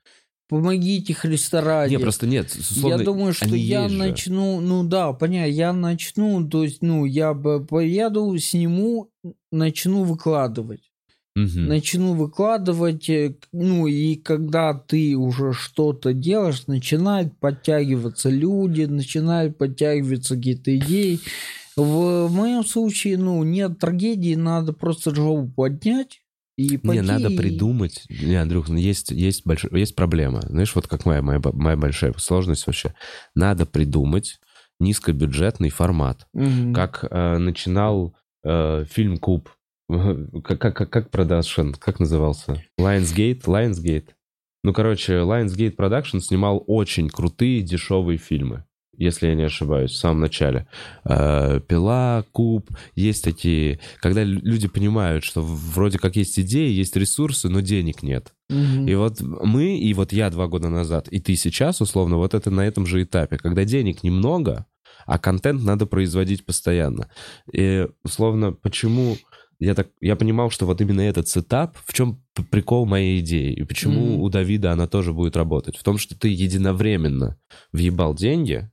помогите Христа ради. Не, просто нет. условно, я думаю, что я есть же. начну, ну да, понятно, я начну, то есть, ну, я бы поеду, сниму, начну выкладывать. Мгм. Начну выкладывать, э, ну и когда ты уже что-то делаешь, начинают подтягиваться люди, начинают подтягиваться какие-то идеи. В моем случае, ну, нет трагедии, надо просто жопу поднять и Не, пойти надо придумать. Не, Андрюх, ну есть, есть, больш... есть проблема. Знаешь, вот как моя, моя, моя большая сложность вообще. Надо придумать низкобюджетный формат. Мгм. Как э, начинал э, фильм Куб. Как, как, как, как продакшн, как назывался? Lionsgate? Lionsgate. Ну, короче, Lionsgate Production снимал очень крутые дешевые фильмы, если я не ошибаюсь, в самом начале. Э, Пила, Куб, есть такие... Когда лю- люди понимают, что вроде как есть идеи, есть ресурсы, но денег нет. Мгм. И вот мы, и вот я два года назад, и ты сейчас, условно, вот это на этом же этапе, когда денег немного, а контент надо производить постоянно. И, условно, почему я так, я понимал, что вот именно этот сетап, в чем прикол моей идеи, и почему Мгм. у Давида она тоже будет работать, в том, что ты единовременно въебал деньги,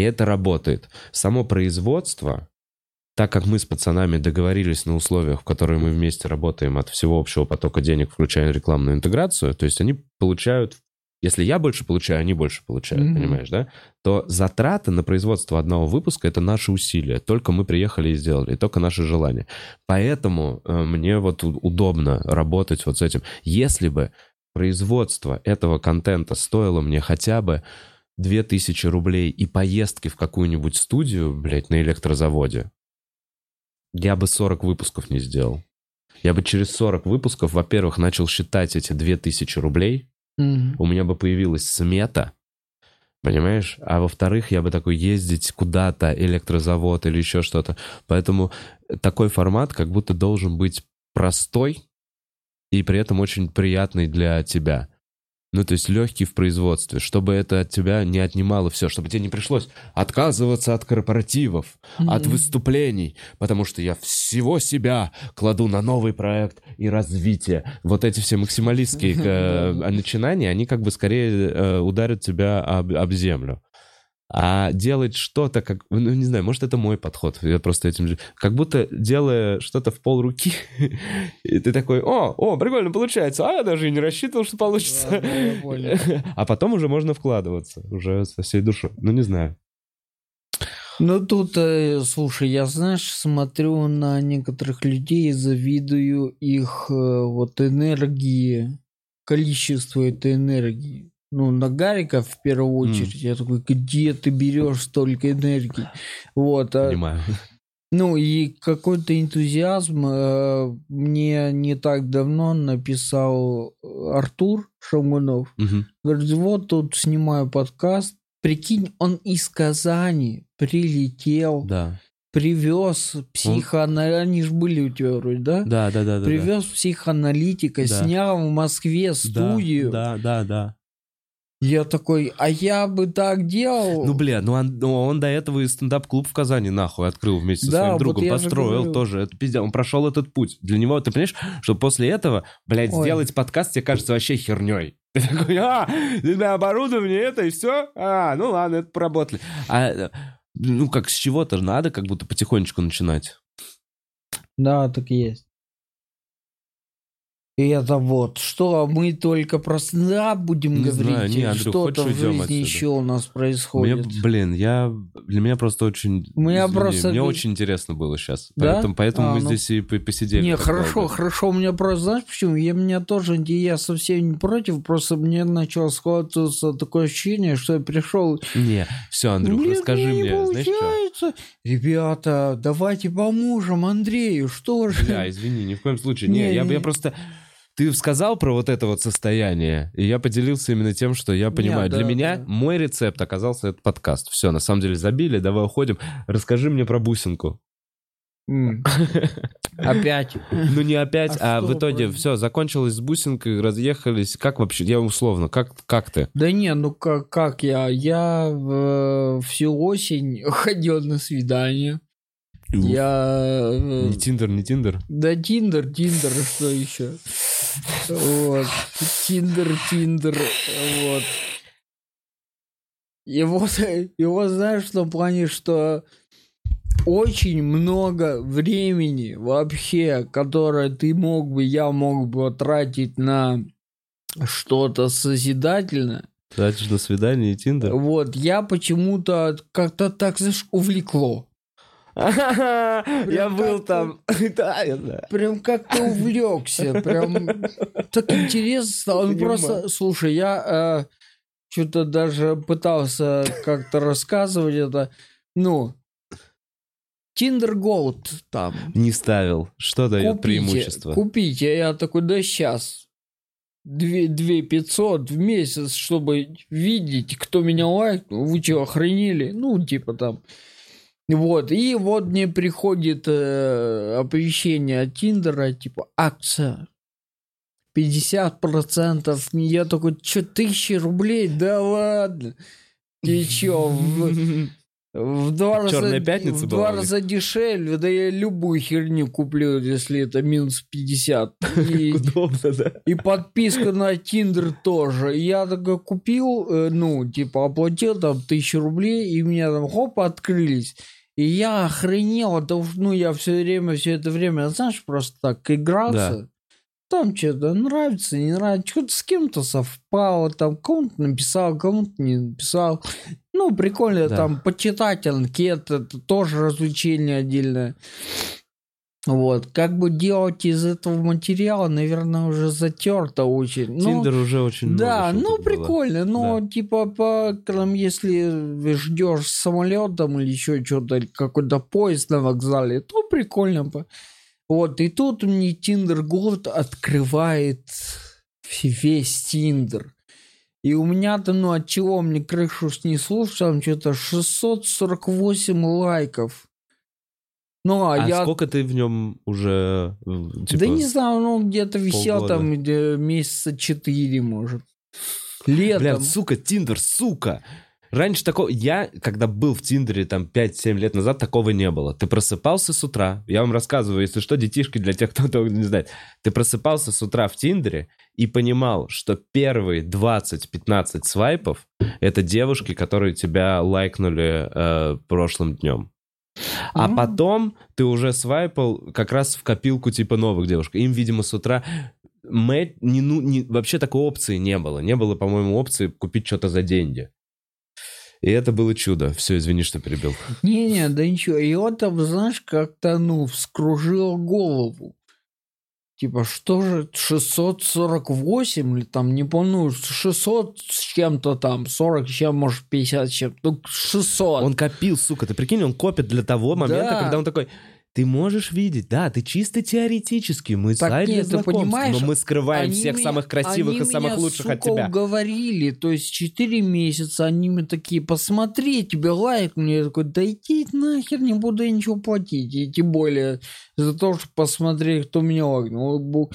и это работает. Само производство, так как мы с пацанами договорились на условиях, в которые мы вместе работаем от всего общего потока денег, включая рекламную интеграцию, то есть они получают, если я больше получаю, они больше получают, Мгм. понимаешь, да? То затраты на производство одного выпуска это наши усилия. Только мы приехали и сделали, и только наши желания. Поэтому э, мне вот удобно работать вот с этим. Если бы производство этого контента стоило мне хотя бы 2000 рублей и поездки в какую-нибудь студию, блядь, на электрозаводе, я бы 40 выпусков не сделал. Я бы через 40 выпусков, во-первых, начал считать эти 2000 рублей, Мгм. у меня бы появилась смета, понимаешь? А во-вторых, я бы такой ездить куда-то, электрозавод или еще что-то. Поэтому такой формат как будто должен быть простой и при этом очень приятный для тебя. Ну, то есть легкий в производстве, чтобы это от тебя не отнимало все, чтобы тебе не пришлось отказываться от корпоративов, от Мгм. выступлений, потому что я всего себя кладу на новый проект и развитие. Вот эти все максималистские э, начинания, они как бы скорее э, ударят тебя об, об землю. А делать что-то, как, ну, не знаю, может, это мой подход. Я просто этим же... Как будто делая что-то в пол руки, и ты такой, о, о, прикольно получается. А я даже и не рассчитывал, что получится. Да, да. А потом уже можно вкладываться, уже со всей душой. Ну, не знаю. Ну тут, э, слушай, я, знаешь, смотрю на некоторых людей и завидую их э, вот энергии, количеству этой энергии. Ну, на Гарика в первую очередь. Я такой, где ты берешь столько энергии? Вот. а- Понимаю. ну и какой-то энтузиазм э, мне не так давно написал Артур Шамгунов. Мгм. Говорит, вот тут снимаю подкаст. Прикинь, он из Казани прилетел, Да. привез психоаналитика. Они же были у тебя вроде, да? Да, да, да, да. Привез психоаналитика, Да. снял в Москве да. студию. Да, да, да. Я такой, а я бы так делал. Ну, бля, ну он, ну, он до этого и стендап-клуб в Казани нахуй открыл вместе со Да, своим вот другом, же построил тоже. Это пиздец, он прошел этот путь. Для него, ты понимаешь, что после этого, блядь, Ой. сделать подкаст тебе кажется вообще херней. Ты такой, а, для оборудование это и все? А, ну ладно, это поработали. А, ну, как с чего-то надо как будто потихонечку начинать. Да, так и есть. И это вот, что мы только про стендап будем Не говорить, знаю, не, что-то в жизни отсюда? еще у нас Мне, происходит. блин, я, для меня просто очень... У меня извини, просто Мне очень интересно было сейчас. Да? Поэтому, поэтому А, мы ну. здесь и по- посидели. Не, хорошо, долго. хорошо. У меня просто, знаешь почему? Я меня тоже, я совсем не против, просто мне начало складываться такое ощущение, что я пришел Не, все, Андрюх, Блин, расскажи мне, не знаешь что? Ребята, давайте поможем Андрею, что же? Бля, извини, ни в коем случае. Не, Не, я, не. я просто... Ты сказал про вот это вот состояние, и я поделился именно тем, что я понимаю. да, Для меня да. мой рецепт оказался этот подкаст. Все, на самом деле забили, давай уходим. Расскажи мне про бусинку. Опять. Ну не опять, А а, в итоге все, закончилось с бусинкой, разъехались. Как вообще, я условно, как, как ты? Да не, ну как, как я? Я э, всю осень ходил на свидание. Я... э, Не Тиндер, не Тиндер. Да Тиндер, Тиндер, что еще? Вот. Тиндер, Тиндер, вот. И вот, и вот знаешь, в том плане, что очень много времени вообще, которое ты мог бы, я мог бы тратить на что-то созидательное, Дальше до свидания и Тиндер. вот, я почему-то как-то так, знаешь, увлекло. Я был там. Прям как-то увлекся, прям так интересно стало. Ну, просто, слушай, я что-то даже пытался как-то рассказывать это. Ну, Tinder Gold там. Не ставил. Что дает Купите, преимущество? купите. Я такой, да сейчас. Две, две пятьсот в месяц, чтобы видеть, кто меня лайкнул. Вы что, охренели? Ну, типа там. Вот, и вот мне приходит э, оповещение от Тиндера, типа, акция 50%. Я такой, что, тысячи рублей? Да ладно. Ты чё, в, в два раза, пятница в была два раза дешевле, да я любую херню куплю, если это минус 50. И, Удобно, да. и подписку на Тиндер тоже. Я такой купил, э, ну, типа, оплатил там тысячу рублей, и у меня там хоп, открылись. И я охренел, потому что, ну, я все время, все это время, знаешь, просто так игрался. Там что-то нравится, не нравится, что-то с кем-то совпало, там кому-то написал, кому-то не написал. Ну, прикольно Да. там почитать анкеты, это тоже развлечение отдельное. Вот, как бы делать из этого материала, наверное, уже затерто очень. Ну, Тиндер уже очень да, много ну шуток было. прикольно, но типа по там, если ждешь самолет там или еще что-то, какой-то поезд на вокзале, то прикольно. по- Вот, и тут мне Tinder Gold открывает весь Тиндер. И у меня-то, ну, от чего мне крышу снесло, что там что-то 648 лайков. Ну, а, А я... сколько ты в нем уже, типа, Да не знаю, ну, где-то висел полгода? там где месяца 4, может. Летом. Бля, сука, Тиндер, сука! Раньше такого... Я, когда был в Тиндере там 5-7 лет назад, такого не было. Ты просыпался с утра. Я вам рассказываю, если что, детишки, для тех, кто этого не знает. Ты просыпался с утра в Тиндере и понимал, что первые 20-15 свайпов — это девушки, которые тебя лайкнули э, прошлым днем. А Ну. потом ты уже свайпал как раз в копилку типа новых девушек. Им, видимо, с утра мэ- не, ну, не, вообще такой опции не было. Не было, по-моему, опции купить что-то за деньги. И это было чудо. Все, извини, что перебил. Не-не, да ничего. И вот там, знаешь, как-то, ну, вскружило голову. Типа, что же, 648 или там, не помню, 600 с чем-то там, 40 с чем, может, 50 с чем ну, 600. Он копил, сука. Ты прикинь, он копит для того момента, Да. когда он такой... Ты можешь видеть, да, ты чисто теоретически, мы Так для нет, ты знакомств, понимаешь, но мы скрываем Они всех меня- самых красивых они и самых меня, лучших от сука, тебя. уговорили, то есть 4 месяца они мне такие, посмотри, тебе лайк, мне я такой, да иди нахер, не буду я ничего платить, и тем более за то, что посмотри, кто меня лайкнул.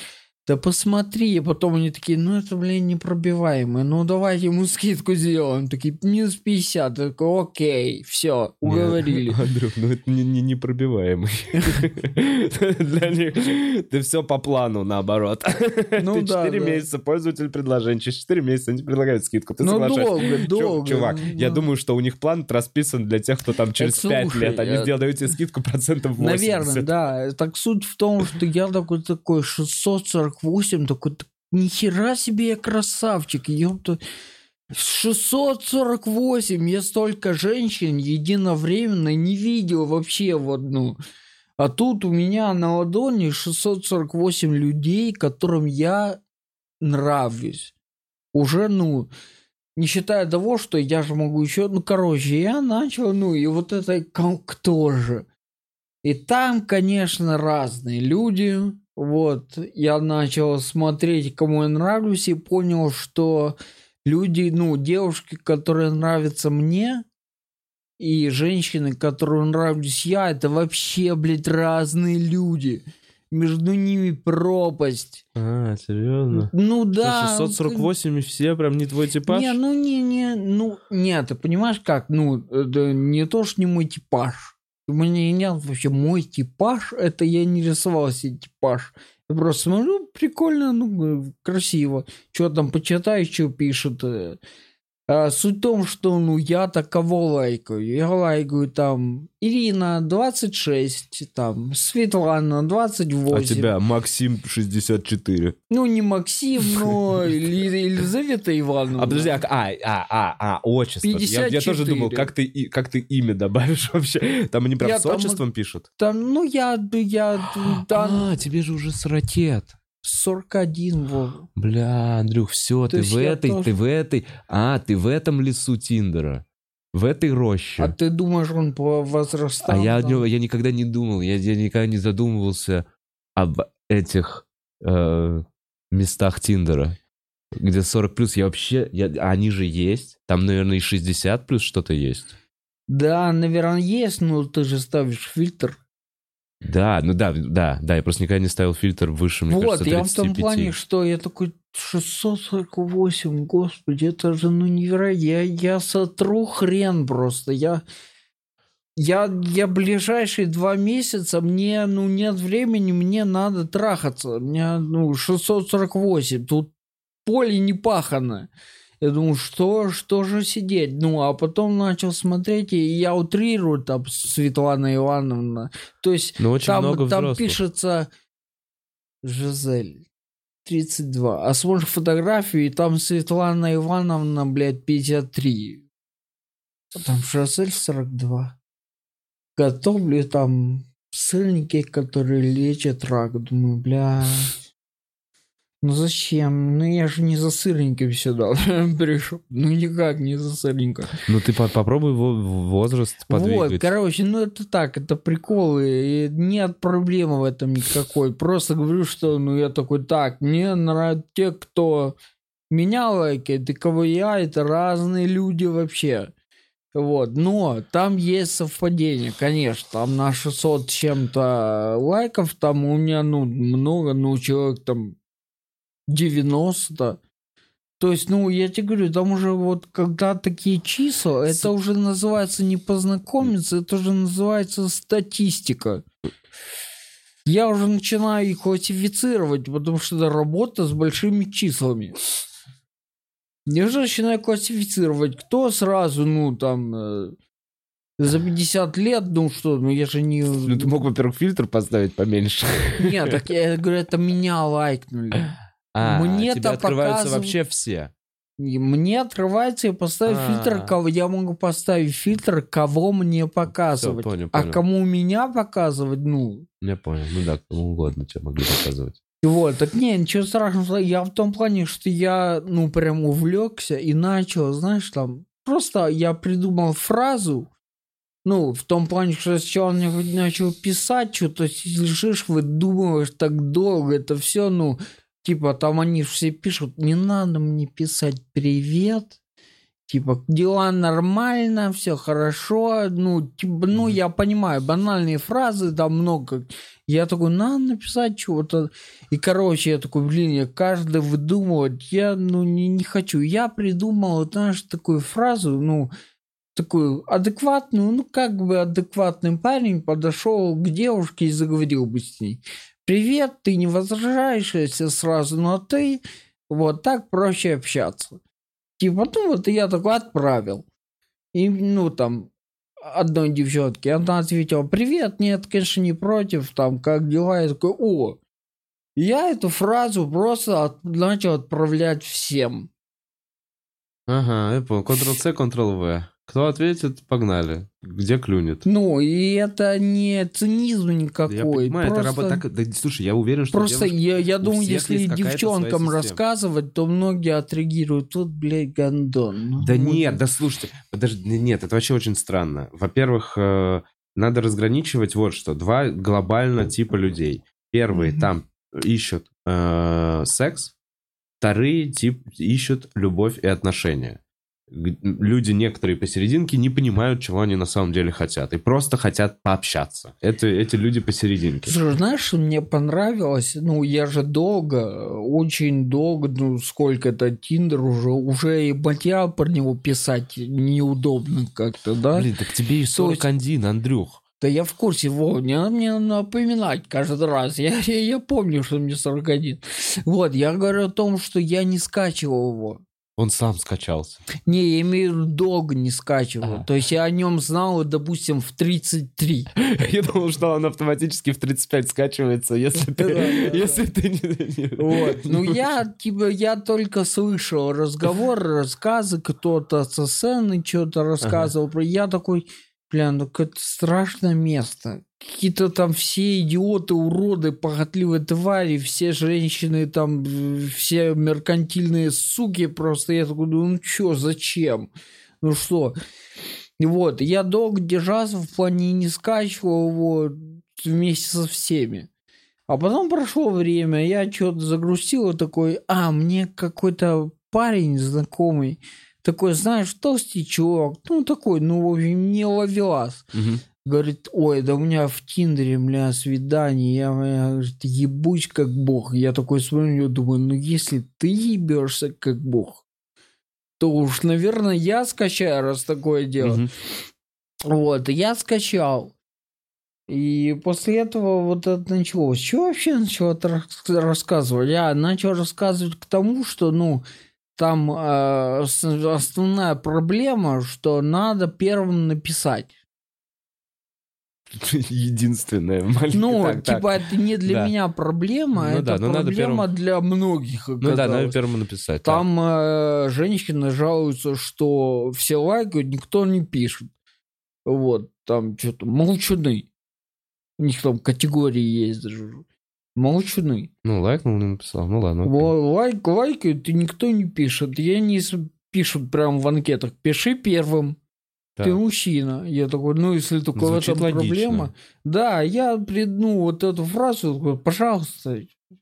Да посмотри, и потом они такие, ну это, блин, непробиваемый, ну давайте ему скидку сделаем. Такие, минус 50, Я такой, окей, все, уговорили. Нет, Андрюх, ну это не, не непробиваемый. Для них ты все по плану, наоборот. Ну да, 4 да. месяца пользователь предложения, через 4 месяца они предлагают скидку, ты Ну соглашаешься. долго, долго. Чувак, я ну. думаю, что у них план расписан для тех, кто там через Это 5 слушай, лет, они я- сделают тебе скидку процентов 80. Наверное, да. Так суть в том, что я такой такой 648, такой «Так нихера себе я красавчик, ёпта. 648, я столько женщин единовременно не видел вообще в одну. А тут у меня на ладони 648 людей, которым я нравлюсь. Уже, ну, не считая того, что я же могу еще, ну, короче, я начал, ну, и вот это кто же? И там, конечно, разные люди. Вот, я начал смотреть, кому я нравлюсь, и понял, что люди, ну, девушки, которые нравятся мне, и женщины, которым нравлюсь я, это вообще, блядь, разные люди. Между ними пропасть. А, серьезно? Ну да. 648 и все прям не твой типаж? Не, ну не, не, ну нет, ты понимаешь как, ну это не то, что не мой типаж. У меня вообще мой типаж, это я не рисовал себе типаж. Я просто смотрю, прикольно, ну, э, красиво. Что там почитаю, что пишут. Э. А суть в том, что, ну, я таково лайкаю. Я лайкаю там Ирина 26, там Светлана 28. А тебя Максим 64. Ну, не Максим, но Елизавета Ивановна. А подожди, а, а, а, а, а, отчество. Я, я тоже 54. думал, как ты, как ты имя добавишь вообще? Там они прям Я с там- отчеством пишут? Там, ну, я, я, там А, тебе же уже сорокет. 41, Вова. Бля, Андрюх, все, То ты в этой, тоже- ты в этой... А, ты в этом лесу Тиндера. В этой роще. А ты думаешь, он по возрастам? А я, там? я никогда не думал, я, я никогда не задумывался об этих э, местах Тиндера, где 40 плюс. Я вообще, я, они же есть. Там, наверное, и 60 плюс что-то есть. Да, наверное, есть, но ты же ставишь фильтр. Да, ну да, да, да, я просто никогда не ставил фильтр выше, мне вот, кажется, я в том 35. плане, что я такой 648, господи, это же ну невероятно. Я, я сотру хрен просто. Я, я, я ближайшие два месяца, мне ну нет времени, мне надо трахаться. Мне ну 648, тут поле не пахано. Я думаю, что, что же сидеть? Ну, а потом начал смотреть, и я утрирую там Светлана Ивановна. То есть Ну, очень там, много там взрослых. пишется Жизель 32. А смотришь фотографию, и там Светлана Ивановна, блядь, 53. А там Жизель 42. Готовлю там сырники, которые лечат рак. Думаю, бля... Ну зачем? Ну я же не за сырниками сюда пришел. Ну никак не за сырником. Ну, ты по- попробуй во- возраст Вот, подвигать. короче, ну это так, это приколы, и нет проблемы в этом никакой. Просто говорю, что, ну я такой, так, мне нравятся те, кто меня лайкает, и кого я, это разные люди вообще. Вот, но там есть совпадение, конечно, там на 600 с чем-то лайков, там у меня, ну, много, ну, человек там 90, То есть, ну, я тебе говорю, там уже вот, когда такие числа, это уже называется не познакомиться, это уже называется статистика. Я уже начинаю их классифицировать, потому что это работа с большими числами. Я уже начинаю классифицировать, кто сразу, ну, там, э, за 50 лет, ну что, ну я же не... Ну, ты мог, во-первых, фильтр поставить поменьше. Нет, так я говорю, это меня лайкнули. А, Мне-то тебе открываются показывают- вообще все. И Мне открывается, я поставлю А. фильтр, кого я могу поставить фильтр, кого мне Все, показывать. понял, а понял. кому меня показывать, ну, Я понял. Ну да, кому угодно тебе могли показывать. вот, так не, ничего страшного, я в том плане, что я, ну, прям увлекся и начал, знаешь, там, просто я придумал фразу, ну, в том плане, что сначала мне начал писать, что-то лежишь, выдумываешь так долго, это все, ну, типа, там они все пишут, не надо мне писать привет, типа, дела нормально, все хорошо, ну, типа, ну, я понимаю, банальные фразы, там много. Я такой, надо написать чего-то. И, короче, я такой, блин, я каждый выдумывать, я, ну, не, не хочу. Я придумал, знаешь, такую фразу, ну, такую адекватную, ну, как бы адекватный парень подошел к девушке и заговорил бы с ней. Привет, ты не возражаешь, если сразу на ты, вот так проще общаться. Типа, ну вот и я такой отправил. И, ну, там, одной девчонке, она ответила, привет, нет, конечно, не против, там, как дела? Я такой, о, я эту фразу просто от- начал отправлять всем. Ага, я понял. Ctrl-C, Ctrl-V. Кто ответит, погнали. Где клюнет? Ну, и это не цинизм Я никакой. понимаю, это просто- работа так... Да, слушай, я уверен, что Просто девушки- я, я думаю, если девчонкам рассказывать, то многие отреагируют. Тут, блядь, гандон. Ну, Да вот. нет, да слушайте, подожди, не- нет, это вообще очень странно. Во-первых, э, надо разграничивать вот что. Два глобально типа людей. Первые Мгм. там ищут э, секс, вторые тип ищут любовь и отношения. Люди некоторые посерединке не понимают, чего они на самом деле хотят. И просто хотят пообщаться. Это, эти люди посерединке. Слушай, знаешь, мне понравилось? Ну, я же долго, очень долго, ну, сколько это, Тиндер уже, уже и материал про него писать неудобно как-то, да? Блин, так тебе и 41, Андрюх. Да я в курсе, Вова, не надо мне напоминать каждый раз. Я, я, я помню, что мне 41. Вот, я говорю о том, что я не скачивал его. Он сам скачался. Не, я имею в виду долго не скачивал. Ага. То есть я о нем знал, допустим, в 33. Я думал, что он автоматически в 35 скачивается, если ты, если ты не... Вот. Ну, я, типа, я только слышал разговоры, рассказы, кто-то со сцены что-то рассказывал. Я такой, бля, ну какое-то страшное место. Какие-то там все идиоты, уроды, похотливые твари, все женщины там, все меркантильные суки просто. Я такой, ну чё, зачем? Ну что? Вот, я долго держался в плане не скачивал его вместе со всеми. А потом прошло время, я что-то загрустил такой, а, мне какой-то парень знакомый, такой, знаешь, толстячок, ну такой, ну, в общем, не ловелас. Мгм. Говорит, ой, да у меня в Тиндере, бля, свидание, я, я говорит, ебусь как бог. Я такой смотрю, на него, думаю, ну если ты ебешься как бог, то уж, наверное, я скачаю, раз такое дело. Мгм. Вот, я скачал. И после этого вот это началось. Что вообще начал рассказывать? Я начал рассказывать к тому, что, ну, там э, основная проблема, что надо первым написать. Единственное. маленькое. Ну, Так, так. типа, это не для Да. меня проблема, Ну это да, но надо проблема первым. для многих. Ну да, надо первому написать. да. Там э, женщины жалуются, что все лайкают, никто не пишет. Вот, там что-то молчуны. У них там категории есть даже. Молчуны. Ну, лайкнул, не написал. Ну ладно. Во- Лайк, лайкают, и никто не пишет. Я не пишут прям в анкетах. Пиши первым. Да. Ты мужчина. Я такой, ну, если только в Звучит этом логично. проблема. Да, я приду вот эту фразу, такой, пожалуйста,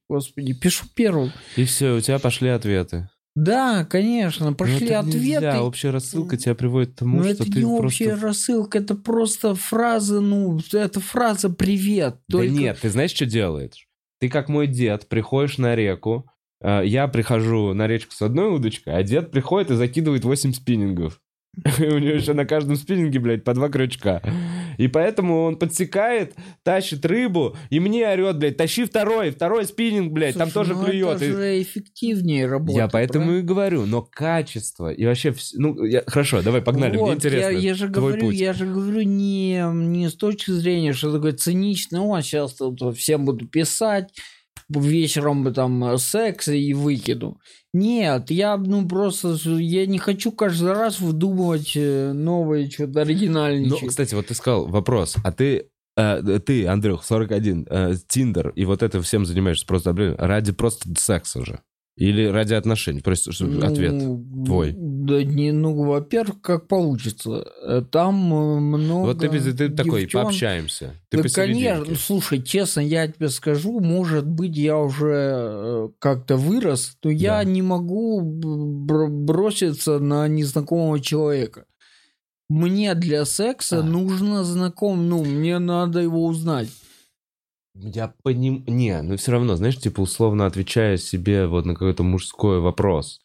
господи, пишу первым. И все, у тебя пошли ответы. Да, конечно, Ну, пошли это ответы. нельзя, Общая рассылка тебя приводит к тому, Но что это ты не просто... общая рассылка, это просто фраза, ну, это фраза «привет». Да Только... нет, ты знаешь, что делаешь? Ты как мой дед, приходишь на реку, э, я прихожу на речку с одной удочкой, а дед приходит и закидывает 8 спиннингов. У него еще на каждом спиннинге, блядь, по два крючка. И поэтому он подсекает, тащит рыбу, и мне орет, блядь, тащи второй, второй спиннинг, блядь, там Слушай, тоже ну клюет. Это И- же эффективнее работает. Я поэтому правильно? и говорю, но качество и вообще... вс- Ну, я- хорошо, давай, погнали, мне Вот, интересно. Я, я же говорю, путь. я же говорю не, не с точки зрения, что такое цинично, о, сейчас тут всем буду писать, вечером бы там секс и выкину. Нет, я ну просто я не хочу каждый раз выдумывать э, новое что-то Ну, оригинальничать. кстати, вот ты сказал вопрос, а ты, э, ты, Андрюх, 41, э, Тиндер, и вот это всем занимаешься просто блин, ради просто секса же? Или ради отношений? Просто Ну, ответ твой. Да не, ну, во-первых, как получится. Э, Там э, много Вот ты, ты такой, девчон. пообщаемся. Ты Да, конечно. Слушай, честно, я тебе скажу, может быть, я уже э, как-то вырос, то я Да. не могу бр- броситься на незнакомого человека. Мне для секса А. нужно знаком, ну, мне надо его узнать. Я поним... Не, но все равно, знаешь, типа условно отвечая себе вот на какой-то мужской вопрос,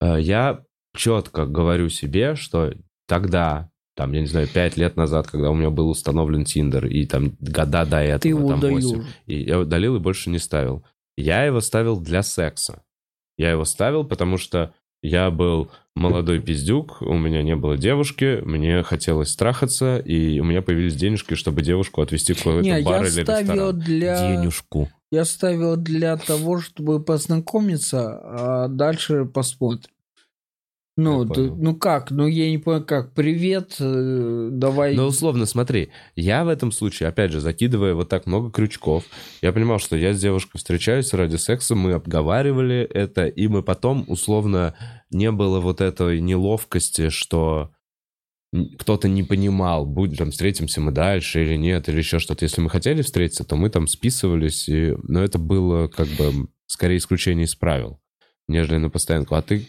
э, я четко говорю себе, что тогда, там, я не знаю, пять лет назад, когда у меня был установлен Тиндер, и там года до этого, Ты там, удалил. восемь, и я удалил и больше не ставил. Я его ставил для секса. Я его ставил, потому что я был молодой пиздюк, у меня не было девушки, мне хотелось страхаться, и у меня появились денежки, чтобы девушку отвезти в какой-то Не, бар я или ставил ресторан. для... Денежку. Я ставил для того, чтобы познакомиться, а дальше посмотрим. Ну, ты- ну как? Ну я не понял, как? Привет, э, давай. Но условно, смотри, я в этом случае, опять же, закидывая вот так много крючков, я понимал, что я с девушкой встречаюсь ради секса, мы обговаривали это, и мы потом, условно, не было вот этой неловкости, что кто-то не понимал, будет там встретимся мы дальше или нет, или еще что-то. Если мы хотели встретиться, то мы там списывались, и... но это было как бы скорее исключение из правил, нежели на постоянку. А ты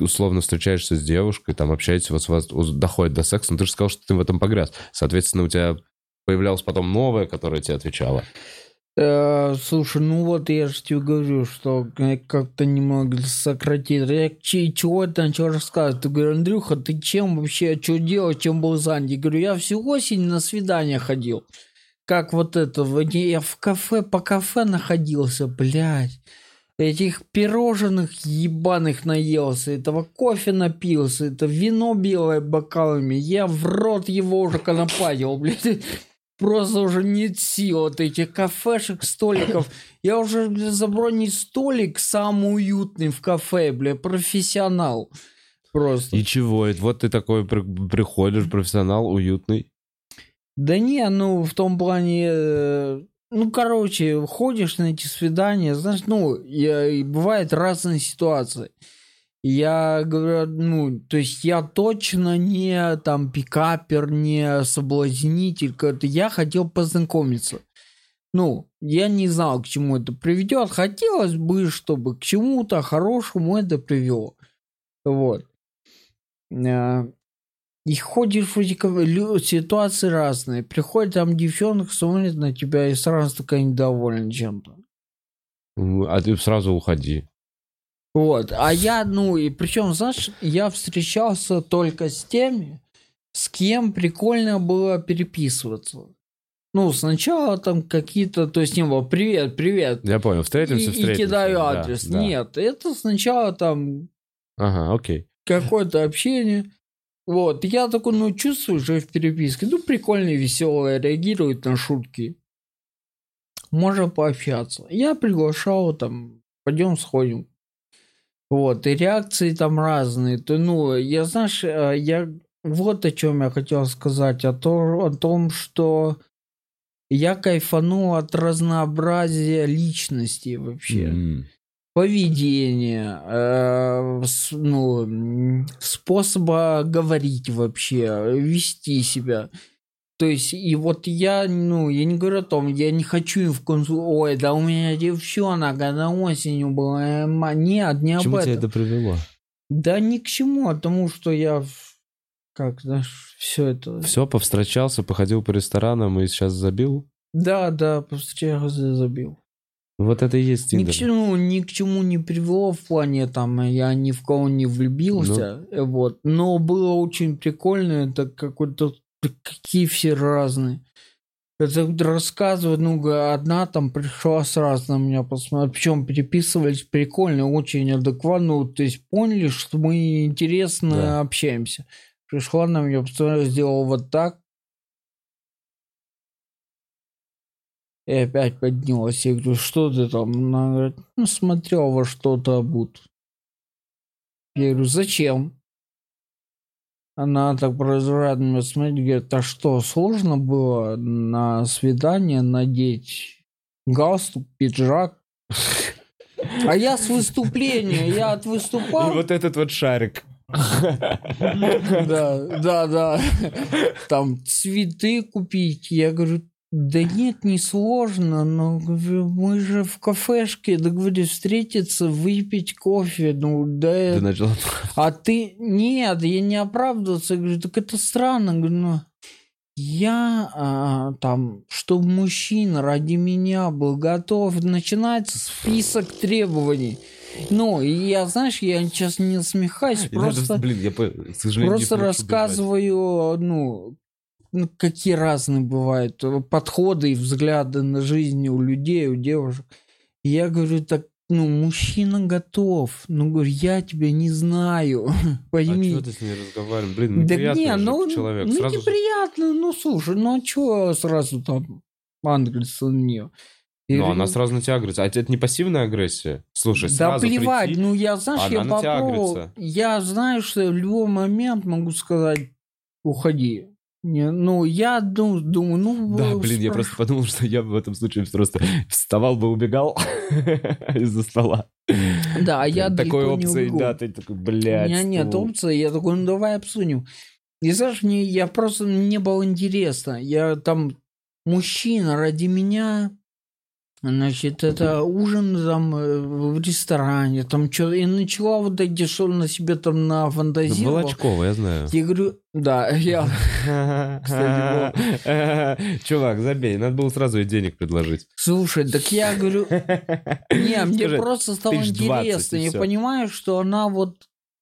условно встречаешься с девушкой, там общаетесь, вас уз- доходит до секса, но ты же сказал, что ты в этом погряз. Соответственно, у тебя появлялась потом новая, которая тебе отвечала. Э, слушай, ну вот я же тебе говорю, что как-то немного сократить. Я че- чего это начал рассказывать? Ты говорю, Андрюха, ты чем вообще, что делал, чем был занят? Я говорю, я всю осень на свидание ходил. Как вот это, я в кафе, по кафе находился, блядь. Этих пирожных ебаных наелся, этого кофе напился, это вино белое бокалами. Я в рот его уже конопатил, блядь. Просто уже нет сил от этих кафешек, столиков. Я уже бля, забронить столик самый уютный в кафе, бля, профессионал. Просто. И чего? Вот ты такой при- приходишь, профессионал, уютный. Да не, ну, в том плане... Ну, короче, ходишь на эти свидания, знаешь, ну, я- и бывают разные ситуации. Я говорю, ну, то есть я точно не там пикапер, не соблазнитель, я хотел познакомиться. Ну, я не знал, к чему это приведет. Хотелось бы, чтобы к чему-то хорошему это привело. Вот. И ходишь в эти кафе, лю- ситуации разные. Приходит там девчонка, смотрит на тебя и сразу такая недовольна чем-то. А ты сразу уходи. Вот. А я, ну, и причем, знаешь, я встречался только с теми, с кем прикольно было переписываться. Ну, сначала там какие-то, то есть не было привет, привет. Я понял, И, встретимся, и встретимся. кидаю Да, адрес. да. Нет, это сначала там Ага, окей. какое-то общение. Вот, я такой, ну, чувствую же в переписке, ну, прикольно, веселое, реагирует на шутки. Можно пообщаться. Я приглашал, там, пойдем сходим. Вот, и реакции там разные. То, ну, я, знаешь, э, я вот о чем я хотел сказать, о, то, о том, что я кайфанул от разнообразия личностей вообще М. поведения, э, с- ну, способа говорить вообще, вести себя. То есть, и вот я, ну, я не говорю о том, я не хочу в консу, ой, да у меня девчонка на осенью была, ма». нет, не К об чему тебя этом. это привело? Да ни к чему, а тому, что я, как, знаешь, все это... Все, повстречался, походил по ресторанам и сейчас забил? Да, да, просто я забил. Вот это и есть Ни к, Тиндер. чему, ни к чему не привело в плане, там, я ни в кого не влюбился, Ну. вот. Но было очень прикольно, это какой-то, какие все разные. Это вот рассказывают, ну, одна там пришла сразу на меня посмотреть, причем переписывались прикольно, очень адекватно, то есть поняли, что мы интересно Да. общаемся. Пришла на меня, посмотрела, сделала вот так, И опять поднялась. Я говорю, что ты там? Она говорит, ну, смотрел во что-то обут. Я говорю, зачем? Она так на меня смотреть, говорит, а что, сложно было на свидание надеть галстук, пиджак? А я с выступления, я от И выступал. вот этот вот шарик. Да, да, да. Там цветы купить. Я говорю, да нет, не сложно, но говорю, мы же в кафешке договорились встретиться, выпить кофе. Ну, да. Ты начал... А ты... Нет, я не оправдываться. Я говорю, так это странно. Говорю, ну, я а, там, чтобы мужчина ради меня был готов, начинается список требований. Ну, и я, знаешь, я сейчас не насмехаюсь, И просто... Блин, я, к сожалению, Просто рассказываю, ну, ну, какие разные бывают э, подходы и взгляды на жизнь у людей, у девушек. И я говорю, так, ну, мужчина готов. Ну, говорю, я тебя не знаю. А Пойми. что ты с ней разговариваешь? Блин, да неприятный не, же ну, человек. ну Сразу же- неприятно, ну, слушай, ну, а чё сразу там ангельство на нее? Ну, она сразу на тебя агрессия. А это не пассивная агрессия? Слушай, Да сразу плевать, прийти- ну я, знаешь, я попробовал, агрится. я знаю, что в любой момент могу сказать, уходи. Не, ну, я ду- думаю, ну... Да, э, блин, я спраш- просто подумал, что я в этом случае просто вставал бы, убегал из-за стола. Да, а я Такой опции, да, ты такой, У блядь. меня нет стул. опции, я такой, ну давай обсудим. И знаешь, мне, я просто, мне было интересно, я там, мужчина ради меня, значит, это ужин там э, в ресторане, там что, и начала вот эти, что на себе там Ну, нафантазировала. Волочкова, я знаю. Я говорю, да, я... Чувак, забей, надо было сразу ей денег предложить. Слушай, так я говорю, не, мне просто стало интересно. и Я понимаю, что она вот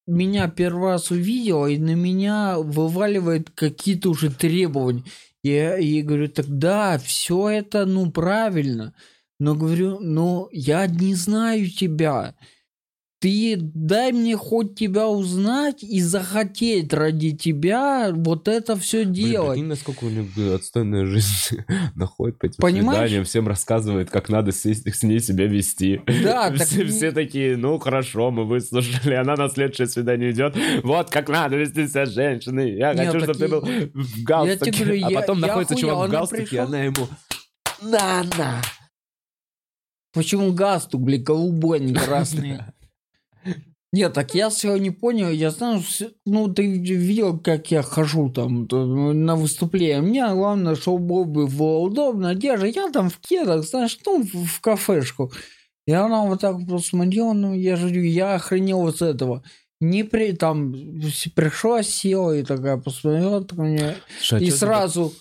меня первый раз увидела, и на меня вываливает какие-то уже требования. Я ей говорю, так да, все это, ну, правильно. Но говорю, ну, я не знаю тебя. Ты дай мне хоть тебя узнать и захотеть ради тебя вот это все Блин, делать. прикинь, насколько у нее отстойная жизнь находит по этим Понимаешь? свиданиям, всем рассказывает, как надо с, с ней себя вести. Да, так все, все такие, ну хорошо, мы выслушали, она на следующее свидание идет, вот как надо вести себя с женщиной, я Нет, хочу, чтобы ты был я- в галстуке. тебе говорю, а я- потом я находится охуел, чувак в галстуке, пришла- она ему, на, на. Почему галстук, блин, голубой, а не красный? Нет, так я все не понял. Я знаю, ну ты видел, как я хожу там то, на выступление. Мне главное, чтобы было удобно одежда. Я там в кедах, знаешь, ну, в, кафешку. И она вот так посмотрела, ну, я говорю, я охренел вот с этого. Не при, там, пришла, села и такая посмотрела так меня. Слушай, а и сразу,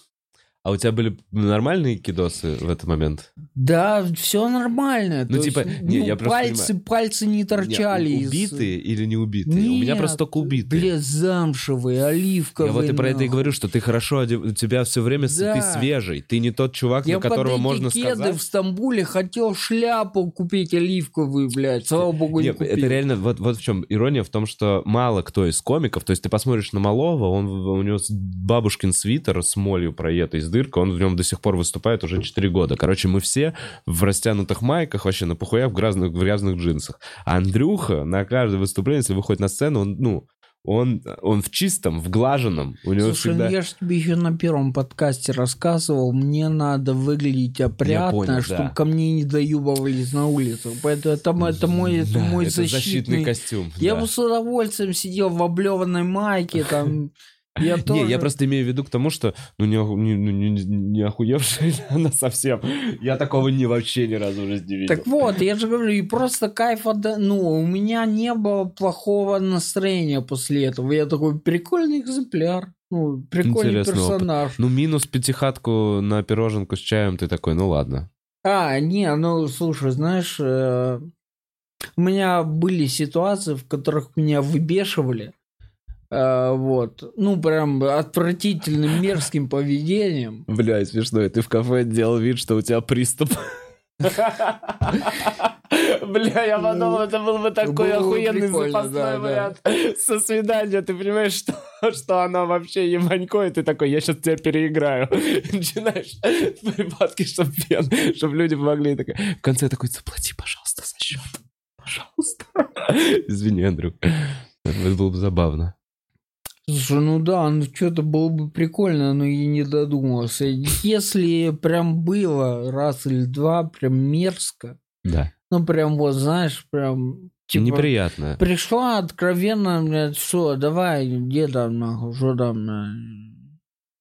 А у тебя были нормальные кидосы в этот момент? да, все нормально. Ну, То типа, есть, не, ну, я просто пальцы, пальцы не торчали. Не, из- убитые или не убитые? у меня Нет, просто только убитые. Блядь, замшевые, оливковые. Я вот и про это и говорю, что ты хорошо, одев- у тебя все время с- ты Да. свежий, ты не тот чувак, Я на которого можно кеды сказать. в Стамбуле хотел шляпу купить оливковую, блядь. Слава богу, не Нет, купил. это реально, вот, вот в чем ирония в том, что мало кто из комиков, то есть ты посмотришь на Малова, он, у него бабушкин свитер с молью проета из дырка, он в нем до сих пор выступает уже 4 года. Короче, мы все в растянутых майках, вообще на похуях, в грязных, в грязных джинсах. А Андрюха на каждое выступление, если выходит на сцену, он, ну, он, он в чистом, в глаженном. У него Слушай, всегда... ну я же тебе еще на первом подкасте рассказывал, мне надо выглядеть опрятно, понял, чтобы да. ко мне не доюбывались на улицу. Поэтому это, это мой, это Да, мой это защитный... костюм. Я да. бы с удовольствием сидел в облеванной майке, там... Я Не, тоже... я просто имею в виду к тому, что ну не, не, ну, не, не охуевшая она совсем. Я такого не вообще ни разу в жизни видел. Так вот, я же говорю, и просто кайф от... Ну, у меня не было плохого настроения после этого. Я такой, прикольный экземпляр. Ну, прикольный Интересный опыт. персонаж. Ну, минус пятихатку на пироженку с чаем, ты такой, ну ладно. А, не, ну, слушай, знаешь, э, у меня были ситуации, в которых меня выбешивали. Э, вот. Ну, прям отвратительным, мерзким поведением. Бля, смешно, и ты в кафе делал вид, что у тебя приступ. Бля, я подумал, это был бы такой охуенный запасной вариант со свидания. Ты понимаешь, что, что она вообще ебанько, и ты такой, я сейчас тебя переиграю. И Начинаешь припадки, чтобы чтобы люди помогли. Такой, В конце такой, заплати, пожалуйста, за счет. Пожалуйста. Извини, Андрюк. Это было бы забавно. Слушай, ну да, ну что-то было бы прикольно, но я не додумался. Если прям было раз или два, прям мерзко, Да. ну прям вот, знаешь, прям... Типа, Неприятно. Пришла откровенно, блядь, что, давай, где там, нахуй, что там,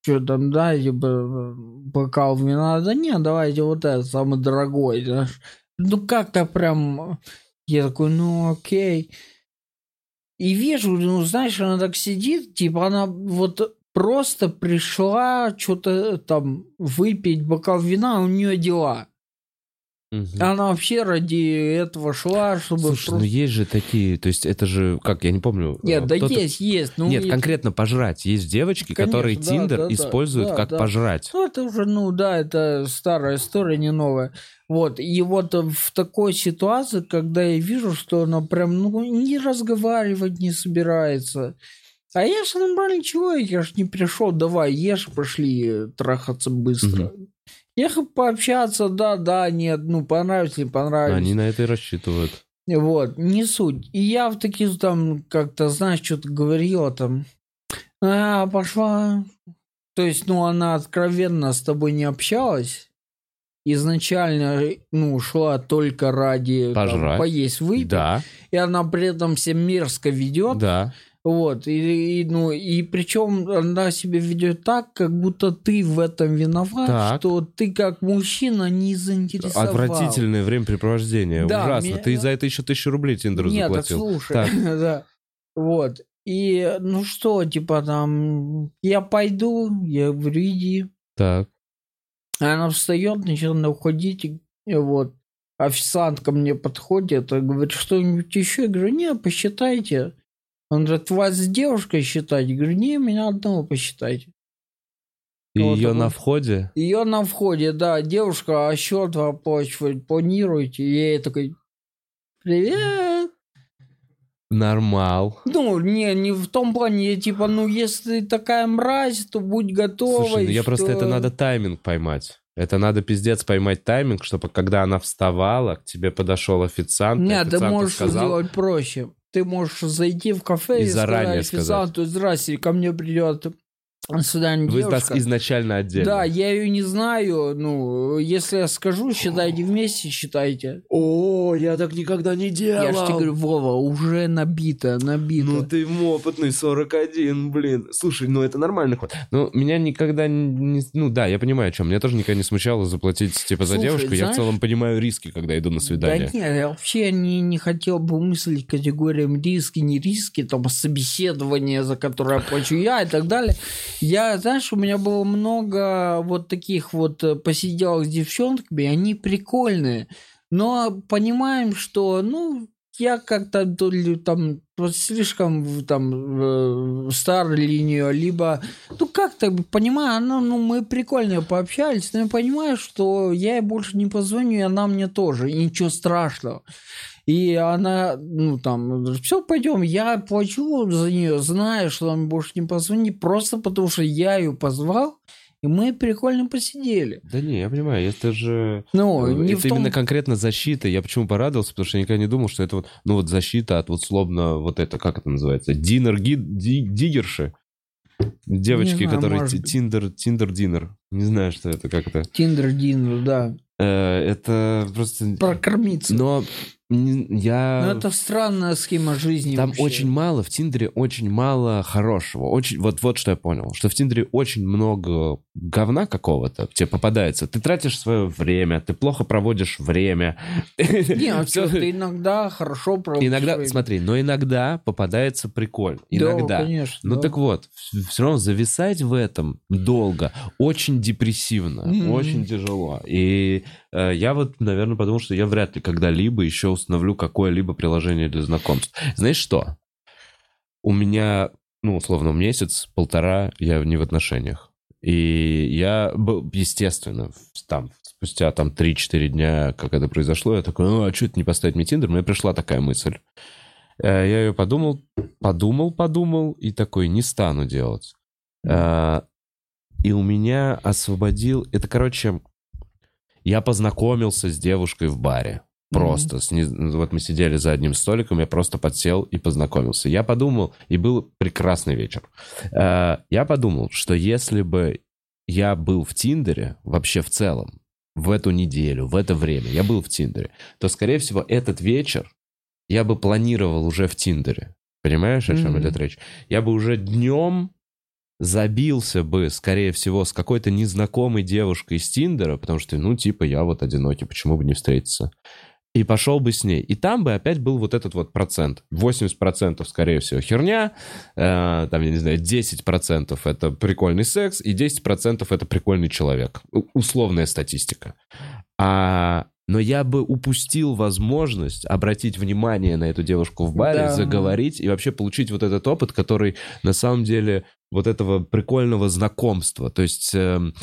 что там, да, типа, бокал вина, да нет, давайте вот это, самый дорогой, знаешь. Ну, как-то прям, я такой, ну, окей. И вижу, ну, знаешь, она так сидит, типа, она вот просто пришла что-то там выпить бокал вина, у нее дела. Мгм. Она вообще ради этого шла, чтобы Слушай, ну есть же такие, то есть это же, как, я не помню. Нет, э, да кто-то- есть, есть. Ну, Нет, и- конкретно пожрать. Есть девочки, Конечно, которые да, Тиндер да, да, используют да, как да. пожрать. Ну, это уже, ну да, это старая история, не новая. Вот, и вот в такой ситуации, когда я вижу, что она прям, ну, не разговаривать не собирается. А я же нормальный человек, я же не пришел, давай, ешь, пошли трахаться быстро. Ехать пообщаться, да, да, нет, ну, понравится, не понравится. Они на это и рассчитывают. Вот, не суть. И я в таких там как-то, знаешь, что-то говорила там. А, пошла. То есть, ну, она откровенно с тобой не общалась. Изначально, ну, шла только ради там, поесть, выпить. Да, И она при этом себя мерзко ведет. да. Вот. И, и, ну, и причем она себя ведет так, как будто ты в этом виноват, Так. что ты как мужчина не заинтересовал. Отвратительное времяпрепровождение. Да, Ужасно. мне- Ты за это еще тысячу рублей Тиндеру Нет, заплатил. слушай, Так. да. Вот. И, ну что, типа там, я пойду, я говорю, иди. Так. Она встает, начинает уходить, и, вот. Официантка мне подходит и говорит, что-нибудь еще? Я говорю, не, посчитайте. Он говорит, вас с девушкой считать? Я говорю, не, меня одного посчитайте. И Вот ее такой. на входе. Ее на входе, да, девушка, а счет вы оплачивать планируете? И я ей такой, привет. Нормал. Ну, не, не в том плане, я типа, ну, если ты такая мразь, то будь готова. Слушай, ну я просто что- это надо тайминг поймать. Это надо пиздец поймать тайминг, чтобы когда она вставала, к тебе подошел официант. Нет, ты можешь сказал, сделать проще. Ты можешь зайти в кафе И и, заранее сказать официанту, здрасте, ко мне придет свидание Вы нас девушка. изначально отдельно. Да, я ее не знаю. Ну, если я скажу, считайте вместе, считайте. О, я так никогда не делал. Я же тебе говорю, Вова, уже набито, набито. Ну ты опытный, 41, блин. Слушай, ну это нормальный ход. Ну, меня никогда не... Ну да, я понимаю, о чем. Меня тоже никогда не смущало заплатить, типа, за Слушай, девушку. Я в знаешь- целом понимаю риски, когда иду на свидание. Да нет, я вообще не, не хотел бы мыслить категориям риски, не риски, там, собеседование, за которое я плачу я и так далее. Я, знаешь, у меня было много вот таких вот э, посиделок с девчонками, они прикольные, но понимаем, что, ну, я как-то то ли там слишком там э, стар нее, либо ну как-то понимаю, ну, ну мы прикольно пообщались, но я понимаю, что я ей больше не позвоню, и она мне тоже, и ничего страшного. И она, ну там, все, пойдем, я плачу за нее, знаю, что мне больше не позвонит, просто потому что я ее позвал, и мы прикольно посидели. Да не, я понимаю, это же... Ну, э, не это том... именно конкретно защита. Я почему порадовался, потому что я никогда не думал, что это вот, ну вот защита от вот словно вот это, как это называется, динер, ги, ди- диггерши. Девочки, знаю, которые может тиндер, тиндер динер. Не знаю, что это, как это. Тиндер Динер, да. Э, это просто... Прокормиться. Но я... Ну, это странная схема жизни Там вообще. очень мало, в Тиндере очень мало хорошего. Очень, вот, вот что я понял, что в Тиндере очень много говна какого-то тебе попадается. Ты тратишь свое время, ты плохо проводишь время. Не, а чё, ты иногда хорошо проводишь Иногда, время. смотри, но иногда попадается прикольно. Да, Иногда. конечно. Ну да. так вот, все равно зависать в этом долго очень депрессивно, Мгм. очень тяжело. И э, я вот, наверное, подумал, что я вряд ли когда-либо еще установлю какое-либо приложение для знакомств. Знаешь что? У меня, ну, условно, месяц-полтора я не в отношениях. И я был, естественно, там, спустя там 3-4 дня, как это произошло, я такой, ну, а что это не поставить мне Тиндер? Мне пришла такая мысль. Э, Я ее подумал, подумал, подумал, и такой, не стану делать. А, И у меня освободил... Это, короче, я познакомился с девушкой в баре. Просто. не- Вот мы сидели за одним столиком, я просто подсел и познакомился. Я подумал, и был прекрасный вечер. А, Я подумал, что если бы я был в Тиндере, вообще в целом, в эту неделю, в это время, я был в Тиндере, то, скорее всего, этот вечер я бы планировал уже в Тиндере. Понимаешь, о чем Мгм. идет речь? Я бы уже днем забился бы, скорее всего, с какой-то незнакомой девушкой из Тиндера, потому что, ну, типа, я вот одинокий, почему бы не встретиться? И пошел бы с ней. И там бы опять был вот этот вот процент. 80% скорее всего херня, э, там, я не знаю, 10% это прикольный секс, и 10% это прикольный человек. Условная статистика. А, но я бы упустил возможность обратить внимание на эту девушку в баре, Да. заговорить и вообще получить вот этот опыт, который на самом деле вот этого прикольного знакомства. То есть эм,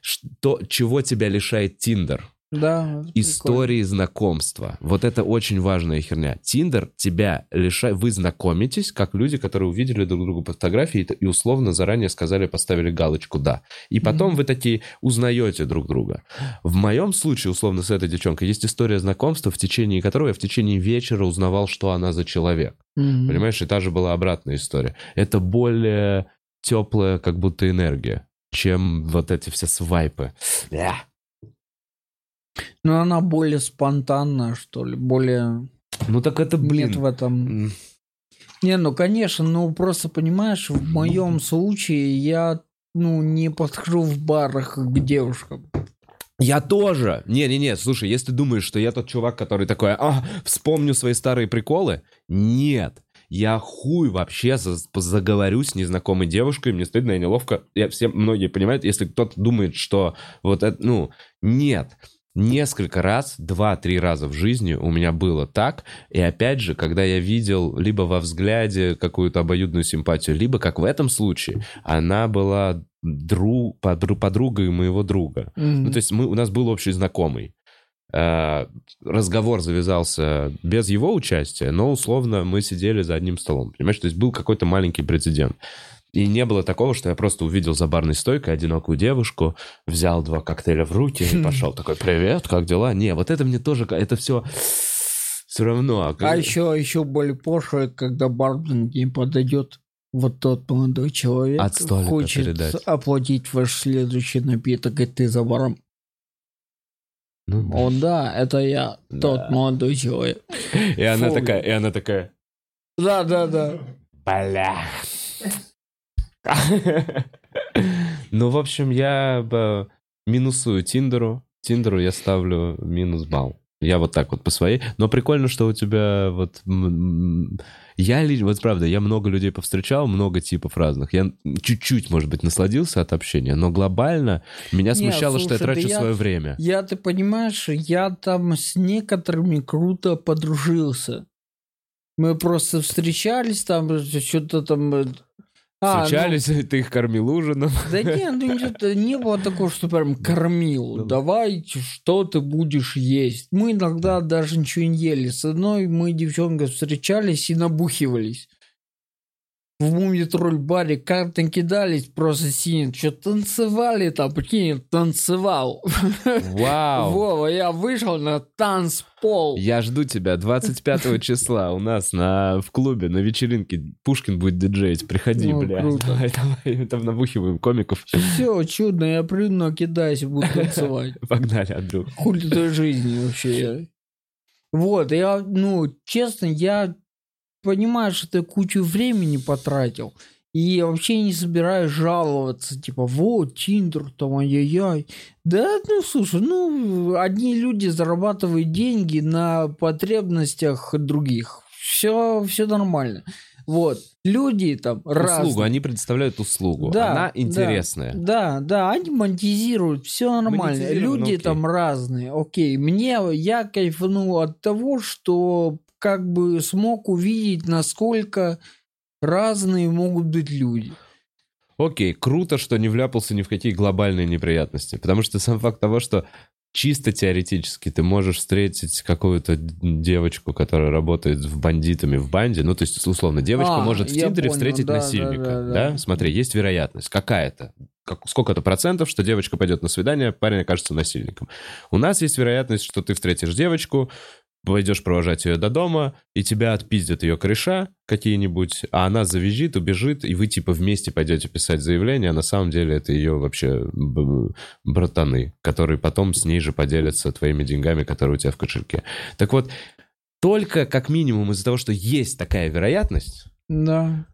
что, чего тебя лишает Тиндер? Да, Истории знакомства. Вот это очень важная херня. Тиндер тебя лишает... Вы знакомитесь, как люди, которые увидели друг друга по фотографии и, условно заранее сказали, поставили галочку «да». И потом Мгм. вы такие узнаете друг друга. В моем случае, условно, с этой девчонкой есть история знакомства, в течение которого я в течение вечера узнавал, что она за человек. прикольно. Мгм. Понимаешь, и та же была обратная история. Это более теплая как будто энергия, чем вот эти все свайпы. Бля. Ну, она более спонтанная, что ли, более... Ну так это, блин. Нет в этом... Не, ну, конечно, ну, просто, понимаешь, в моем случае я, ну, не подхожу в барах к девушкам. Я тоже. Не-не-не, слушай, если ты думаешь, что я тот чувак, который такой, а, вспомню свои старые приколы, нет. Я хуй вообще за- заговорю с незнакомой девушкой, мне стыдно и неловко. Я, все, многие понимают, если кто-то думает, что вот это, ну, нет. Несколько раз, два-три раза в жизни у меня было так. И опять же, когда я видел либо во взгляде какую-то обоюдную симпатию, либо, как в этом случае, она была друг, подру- подругой моего друга. Ну, то есть мы, у нас был общий знакомый. Э, Разговор завязался без его участия, но условно мы сидели за одним столом. Понимаешь, то есть был какой-то маленький прецедент. И не было такого, что я просто увидел за барной стойкой одинокую девушку, взял два коктейля в руки и пошел такой, привет, как дела? Не, вот это мне тоже, это все все равно. А как- еще, еще более пошло, когда бармен не подойдет вот тот молодой человек, От хочет передать. оплатить ваш следующий напиток, и ты за баром. Ну, О, да, это я, Да. тот молодой человек. и она фу. такая, и она такая, Да, да, да. Бля. Ну, в общем, я минусую Тиндеру. Тиндеру я ставлю минус балл. Я вот так вот по своей. Но прикольно, что у тебя вот... Я, ли- вот правда, я много людей повстречал, много типов разных. Я чуть-чуть, может быть, насладился от общения, но глобально меня Не, смущало, что я слушай, трачу я- свое время. Я, ты понимаешь, я там с некоторыми круто подружился. Мы просто встречались там, что-то там... а, ну, Встречались, ты их кормил ужином. Да нет, ну не, не было такого, что прям кормил. Ну да. Давай, что ты будешь есть. Мы иногда даже ничего не ели. С одной мы девчонкой встречались и набухивались. В мумий-тролль-баре карты кидались просто синие. Что танцевали там, прикинь, танцевал. Вау! Вова, я вышел на танцпол. Я жду тебя 25 числа у нас на, в клубе на вечеринке. Пушкин будет диджеить. Приходи, Ну, бля. круто. Давай, давай. Там набухиваем комиков. Все, чудно, я приду, кидаюсь буду танцевать. Погнали, Андрюх. Хули той жизни вообще. Вот, я, ну, честно, я понимаю, что ты кучу времени потратил. И вообще не собираюсь жаловаться, типа, вот, Тиндер, там, ай-яй-яй. Да, ну, слушай, ну, одни люди зарабатывают деньги на потребностях других. Все, все нормально. Вот. Люди там Услугу, разные. они предоставляют услугу. Да, Она да. интересная. Да, да, они монетизируют, все нормально. Люди окей. там разные. Окей, мне я кайфанул от того, что как бы смог увидеть, насколько разные могут быть люди. Окей, круто, что не вляпался ни в какие глобальные неприятности. Потому что сам факт того, что чисто теоретически ты можешь встретить какую-то девочку, которая работает в бандитами в банде. Ну, то есть, условно, девочка А, может в Тиндере понял, встретить да, да, насильника. да, Да, да. Смотри, есть вероятность. Какая-то. Как, сколько-то процентов, что девочка пойдет на свидание, парень окажется насильником. У нас есть вероятность, что ты встретишь девочку, пойдешь провожать ее до дома, и тебя отпиздят ее кореша какие-нибудь, а она завизжит, убежит, и вы типа вместе пойдете писать заявление, а на самом деле это ее вообще братаны, которые потом с ней же поделятся твоими деньгами, которые у тебя в кошельке. Так вот, только как минимум из-за того, что есть такая вероятность, Да.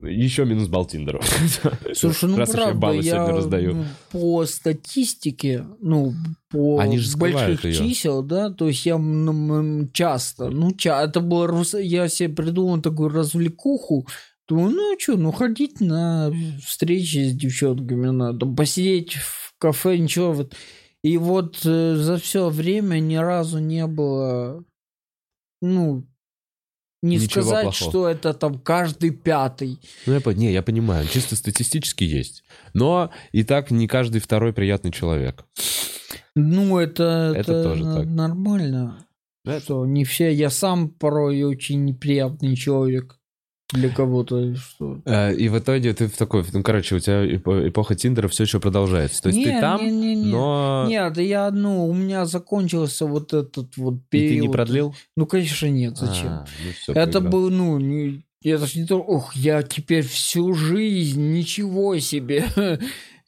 Еще минус балл Тиндеру. Слушай, ну Раз правда, баллы я сегодня раздаю. ну, по статистике, ну, по Они же больших её. чисел, да, то есть я м, часто, ну, ча- это было, я себе придумал такую развлекуху, думаю, ну, что, ну, ходить на встречи с девчонками надо, посидеть в кафе, ничего, вот. И вот э, за все время ни разу не было, ну, не Ничего сказать, плохого. что это там каждый пятый. Ну, я, не, я понимаю, чисто статистически есть. Но и так не каждый второй приятный человек. Ну, это, Это тоже н- так. нормально. Это- Что не все. Я сам порой очень неприятный человек для кого-то. Что... Э, И в итоге ты в такой, ну, короче, у тебя эпо- эпоха Тиндера все еще продолжается. То есть Не, ты там, не, не, не. но Нет, я, ну, у меня закончился вот этот вот и период. ты не продлил? Ну, конечно, нет, зачем? А, ну всё, это был, ну, не, это ж не то, ох, я теперь всю жизнь, ничего себе.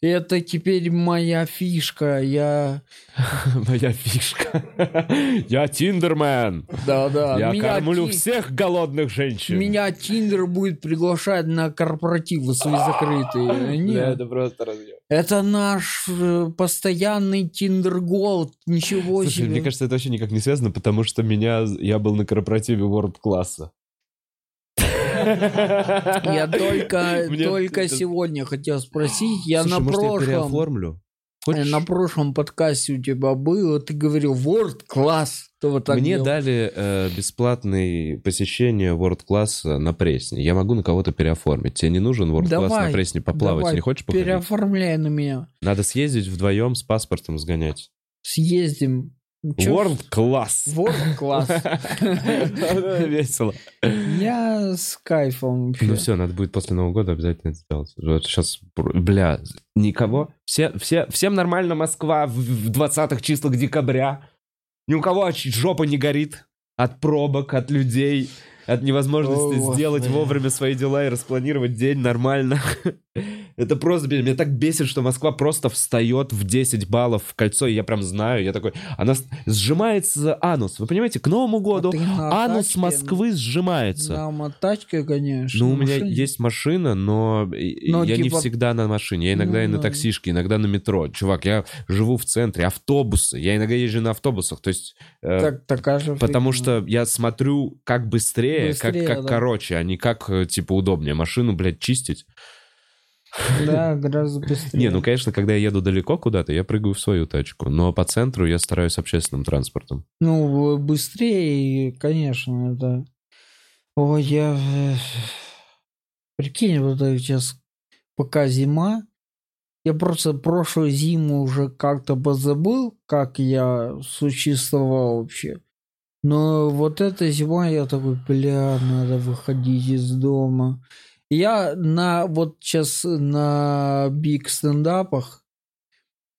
Это теперь моя фишка, я... Моя фишка. Я Тиндермен. Да-да. Я меня кормлю Ти- всех голодных женщин. Меня Тиндер будет приглашать на корпоративы свои закрытые. Нет, просто разъем. это наш э, постоянный Tinder Gold. Ничего Слушай, себе. мне кажется, это вообще никак не связано, потому что меня, я был на корпоративе World Class а. Я только, только сегодня хотел спросить. Я на прошлом, э, Хочешь? на прошлом подкасте у тебя был, ты говорил World класс. Ты вот так Мне делал. дали э, бесплатное посещение World класса на Пресне. Я могу на кого-то переоформить. Тебе не нужен World Давай, на Пресне поплавать? давай, не хочешь походить? Переоформляй на меня. Надо съездить вдвоем с паспортом сгонять. Съездим. World класс. World класс. Весело. Я с кайфом. Ну все, надо будет после Нового года обязательно это сделать. Вот сейчас, бля, никого. Все, все, всем нормально Москва в, в 20-х числах декабря. Ни у кого жопа не горит от пробок, от людей, от невозможности сделать вовремя свои дела и распланировать день нормально. Это просто, блин, меня так бесит, что Москва просто встает в 10 баллов в кольцо, и я прям знаю, я такой, она сжимается анус, вы понимаете, к Новому году А анус тачке? Москвы сжимается. На мотачке, конечно. Ну, у меня машине. есть машина, но, и- Но я не типа- всегда на машине. Я иногда Ну, и на да. таксишке, иногда на метро. Чувак, я живу в центре, автобусы. Я иногда езжу на автобусах. То есть, э, Так, такая же потому что я смотрю как быстрее, Быстрее, как, как да. короче, а не как, э, типа, удобнее. Машину, блядь, чистить. Да, гораздо быстрее. Не, ну, конечно, когда я еду далеко куда-то, я прыгаю в свою тачку. Но по центру я стараюсь общественным транспортом. Ну, быстрее, конечно, это... Ой, я... э, Прикинь, вот сейчас пока зима, я просто прошлую зиму уже как-то позабыл, как я существовал вообще. Но вот эта зима, я такой, бля, надо выходить из дома. Я на вот сейчас на биг стендапах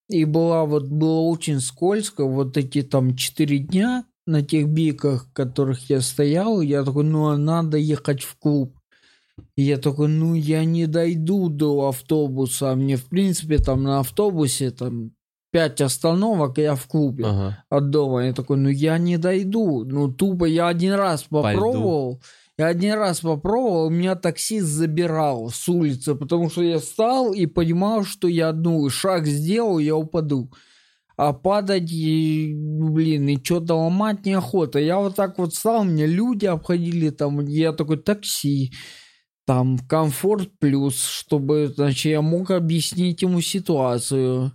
и была вот было очень скользко вот эти там четыре дня на тех биках, в которых я стоял, я такой, ну а надо ехать в клуб. И я такой, ну я не дойду до автобуса, а мне в принципе там на автобусе там пять остановок, я в клубе Ага. от дома. Я такой, ну я не дойду. Ну тупо я один раз льду. Я один раз попробовал, меня таксист забирал с улицы, потому что я встал и понимал, что я, ну, шаг сделал, я упаду. А падать, и, ну, блин, и что-то ломать неохота. Я вот так вот встал, меня люди обходили, там, я такой, такси, там, комфорт плюс, чтобы, значит, я мог объяснить ему ситуацию.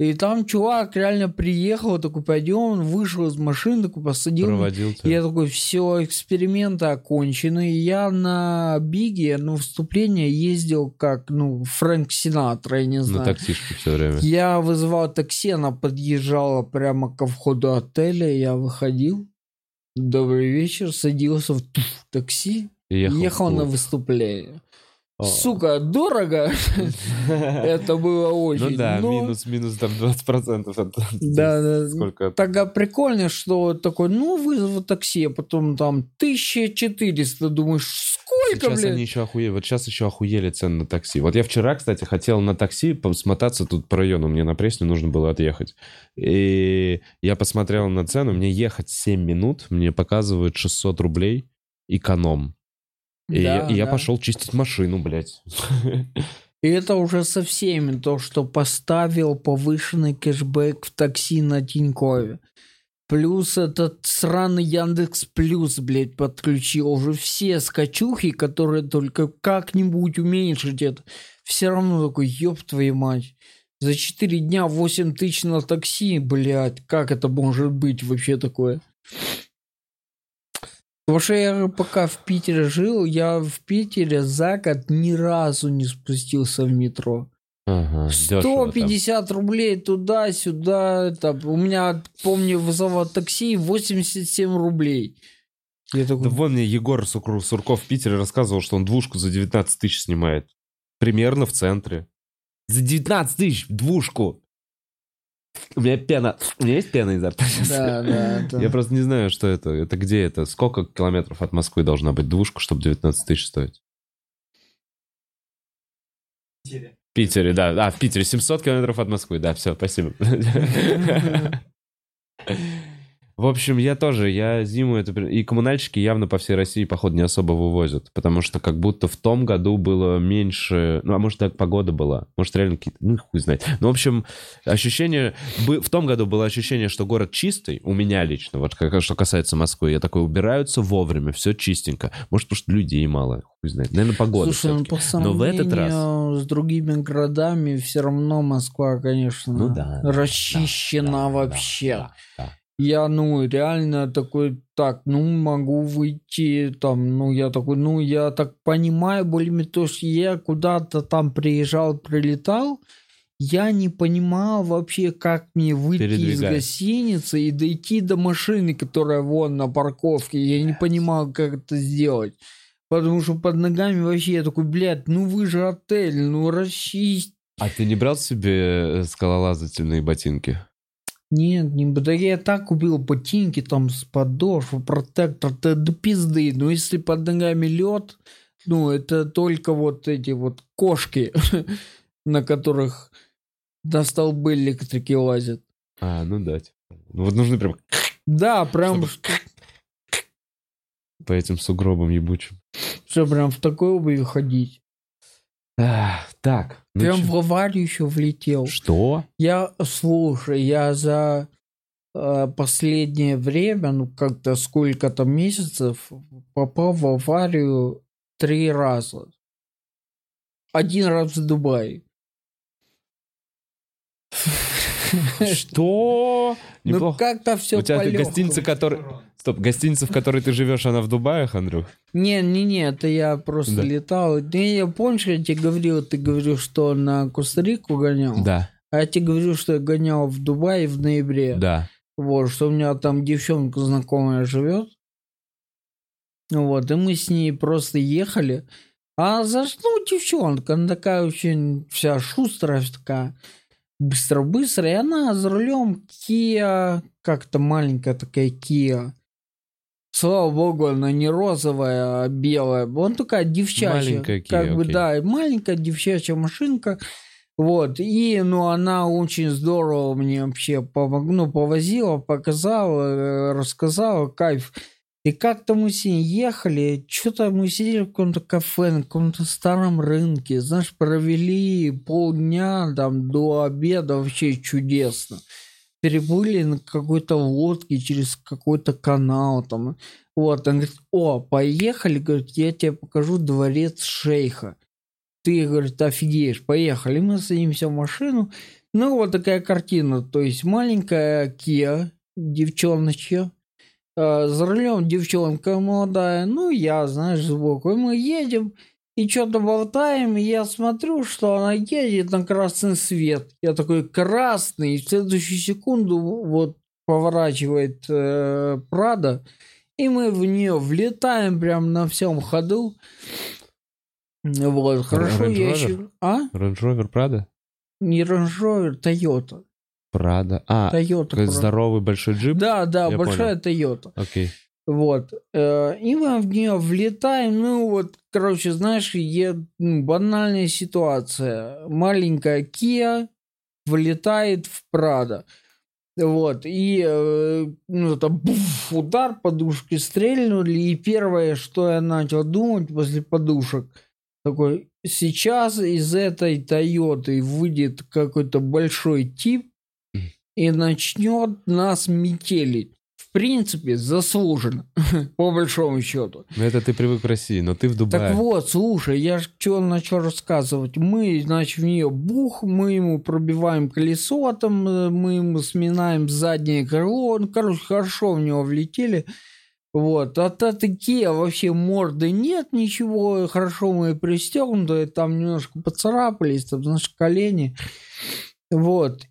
И там чувак реально приехал, такой, пойдем, вышел из машины, такой, посадил. Проводил тебя. Я такой, все, эксперименты окончены. И я на Биге, на выступление ездил как, ну, Фрэнк Синатра, я не На знаю. таксишке все время. Я вызывал такси, она подъезжала прямо ко входу отеля, я выходил. Добрый вечер, садился в такси, ехал, ехал, на выступление. Сука, дорого. Это было очень. Ну да, но- минус, минус там 20% от... Да, да. Сколько? Тогда прикольно, что такой, ну, вызову такси, а потом там 1400, думаешь, сколько, Сейчас блин? они еще охуели. Вот сейчас еще охуели цены на такси. Вот я вчера, кстати, хотел на такси посмотаться тут по району. Мне на Пресню нужно было отъехать. И я посмотрел на цену. Мне ехать 7 минут. Мне показывают 600 рублей эконом. И, Да, я, и я да. пошел чистить машину, блядь. И это уже со всеми, то, что поставил повышенный кэшбэк в такси на Тинькове. Плюс этот сраный Яндекс Плюс, блядь, подключил. Уже все скачухи, которые только как-нибудь уменьшить это. Все равно такой, ёб твою мать. За 4 дня 8 тысяч на такси, блядь, как это может быть вообще такое? Потому что я пока в Питере жил, я в Питере за год ни разу не спустился в метро. Ага, дешево там. 150 рублей туда-сюда. это, у меня, помню, вызывал такси 87 рублей. Я такой, Да вон мне Егор Сурков в Питере рассказывал, что он двушку за 19 тысяч снимает. Примерно в центре. За 19 тысяч двушку. У меня пена. У меня есть пена изо рта сейчас? да, да, да. Я просто не знаю, что это. Это где это? Сколько километров от Москвы должна быть двушка, чтобы 19 тысяч стоить? В Питере, да. А, в Питере 700 километров от Москвы. Да, все, спасибо. В общем, я тоже, я зиму это... И коммунальщики явно по всей России, походу, не особо вывозят. Потому что как будто в том году было меньше... Ну, а может, так погода была. Может, реально какие-то... Ну, хуй знает. Ну, в общем, ощущение... В том году было ощущение, что город чистый. У меня лично, вот как, что касается Москвы. Я такой, убираются вовремя, все чистенько. Может, потому что людей мало. Хуй знает. Наверное, погода Слушай, ну, по Но в этот раз... с другими городами все равно Москва, конечно, Ну да, да, расчищена да, да, вообще. да, да. Я, ну, реально такой, так, ну, могу выйти, там, ну, я такой, ну, я так понимаю, более-менее, то, что я куда-то там приезжал, прилетал, я не понимал вообще, как мне выйти из гостиницы и дойти до машины, которая вон на парковке. Я не понимал, как это сделать. Потому что под ногами вообще я такой, блядь, ну вы же отель, ну расчисть. А ты не брал себе э, скалолазательные ботинки? Нет, не да я так купил ботинки там с подошву, протектор, да до пизды. Но если под ногами лед, ну это только вот эти вот кошки, на которых на столбы электрики лазят. А, ну да. типа. Ну вот нужно прям Да, прям Чтобы- по этим сугробам ебучим. что прям в такой обуви ходить. А, так. ну Прям чё- в аварию еще влетел. Что? Я, слушай, я за э, последнее время, ну как-то сколько-то месяцев, попал в аварию три раза. Один раз в Дубае. Что? Ну как-то все У тебя гостиница, который... Стоп, гостиница, в которой ты живешь, она в Дубаях, Андрюх? Не, не, не, это я просто Да. летал. Не, я помнишь, я тебе говорил, ты говорил, что на Коста-Рику гонял? Да, А я тебе говорил, что я гонял в Дубае в ноябре. да. Вот, что у меня там девчонка знакомая живет. Вот, и мы с ней просто ехали. А за что ну, девчонка? Она такая очень вся шустрая, такая быстро-быстро. И она за рулем Kia, как-то маленькая такая Kia. Слава богу, она не розовая, а белая. Он такая девчачья. Маленькая Kia, Как бы, окей. да, и маленькая девчачья машинка. Вот, и, ну, она очень здорово мне вообще помог, ну, повозила, показала, э, рассказала, кайф. И как-то мы с ней ехали, что-то мы сидели в каком-то кафе, на каком-то старом рынке, знаешь, провели полдня там до обеда вообще чудесно. Переплыли на какой-то лодке через какой-то канал там. Вот, он говорит, о, поехали, говорит, я тебе покажу дворец шейха. Ты, говорит, офигеешь, поехали. Мы садимся в машину. Ну, вот такая картина. То есть маленькая Kia, девчоночка, Э, за рулем девчонка молодая, ну, я, знаешь, сбоку. И мы едем, и что-то болтаем, и я смотрю, что она едет на красный свет. Я такой, красный, и в следующую секунду вот поворачивает э, Прада, и мы в нее влетаем прям на всем ходу. Вот, хорошо, Range я еще... А? Range Rover Prado? Не Range Rover, Toyota. Prado. А, Toyota. здоровый большой джип? Да, да, Я большая Toyota. Окей. Вот. Э, И мы в нее влетаем. Ну, вот, короче, знаешь, е- ну, банальная ситуация. Маленькая Kia влетает в Прада. Вот. И, э, ну, это буф, удар, подушки стрельнули. И первое, что я начал думать после подушек, такой, сейчас из этой Тойоты выйдет какой-то большой тип и начнет нас метелить. В принципе, заслуженно, по большому счету. Ну, это ты привык в России, но ты в Дубае. Так вот, слушай, я же что начал рассказывать. Мы, значит, в нее бух, мы ему пробиваем колесо, там, э, мы ему сминаем заднее крыло. Ну, короче, хорошо в него влетели. Вот, а то такие вообще морды нет, ничего, хорошо мы пристегнуты, там немножко поцарапались, там, знаешь, колени. Вот.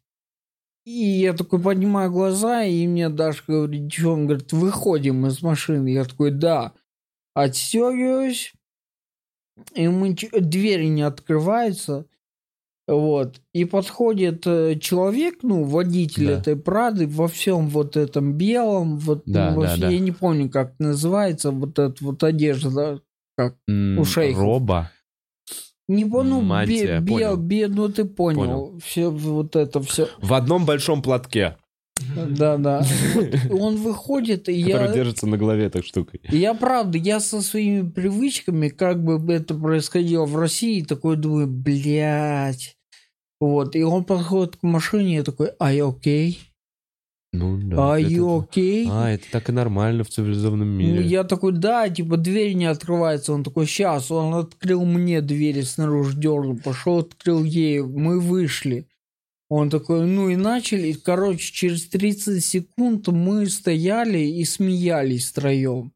И я такой поднимаю глаза, и мне Дашка говорит, что он говорит, выходим из машины. Я такой, да. Отстегиваюсь, и мы, двери не открываются. Вот. И подходит э, человек, ну, водитель Да. этой Прады во всем вот этом белом, вот, Да, ну, во да, всей- да. я не помню, как называется, вот эта вот одежда. М, у шейхов. Роба. Не помню, Мантия, бе- понял. бе- ну ты понял. Понял. Все вот это все. В одном большом платке, Да, да. Вот он выходит, и который я, держится на голове так штукой. я правда, я со своими привычками, как бы это происходило в России, такой думаю, блядь. Вот, и он подходит к машине, я такой, you okay? Ну да. Это- you okay? А, это так и нормально в цивилизованном Ну, мире. я такой, да, типа, дверь не открывается. Он такой, сейчас. Он открыл мне двери снаружи, дернул, пошел, открыл ей. Мы вышли. Он такой, ну и начали. Короче, через 30 секунд мы стояли и смеялись втроем.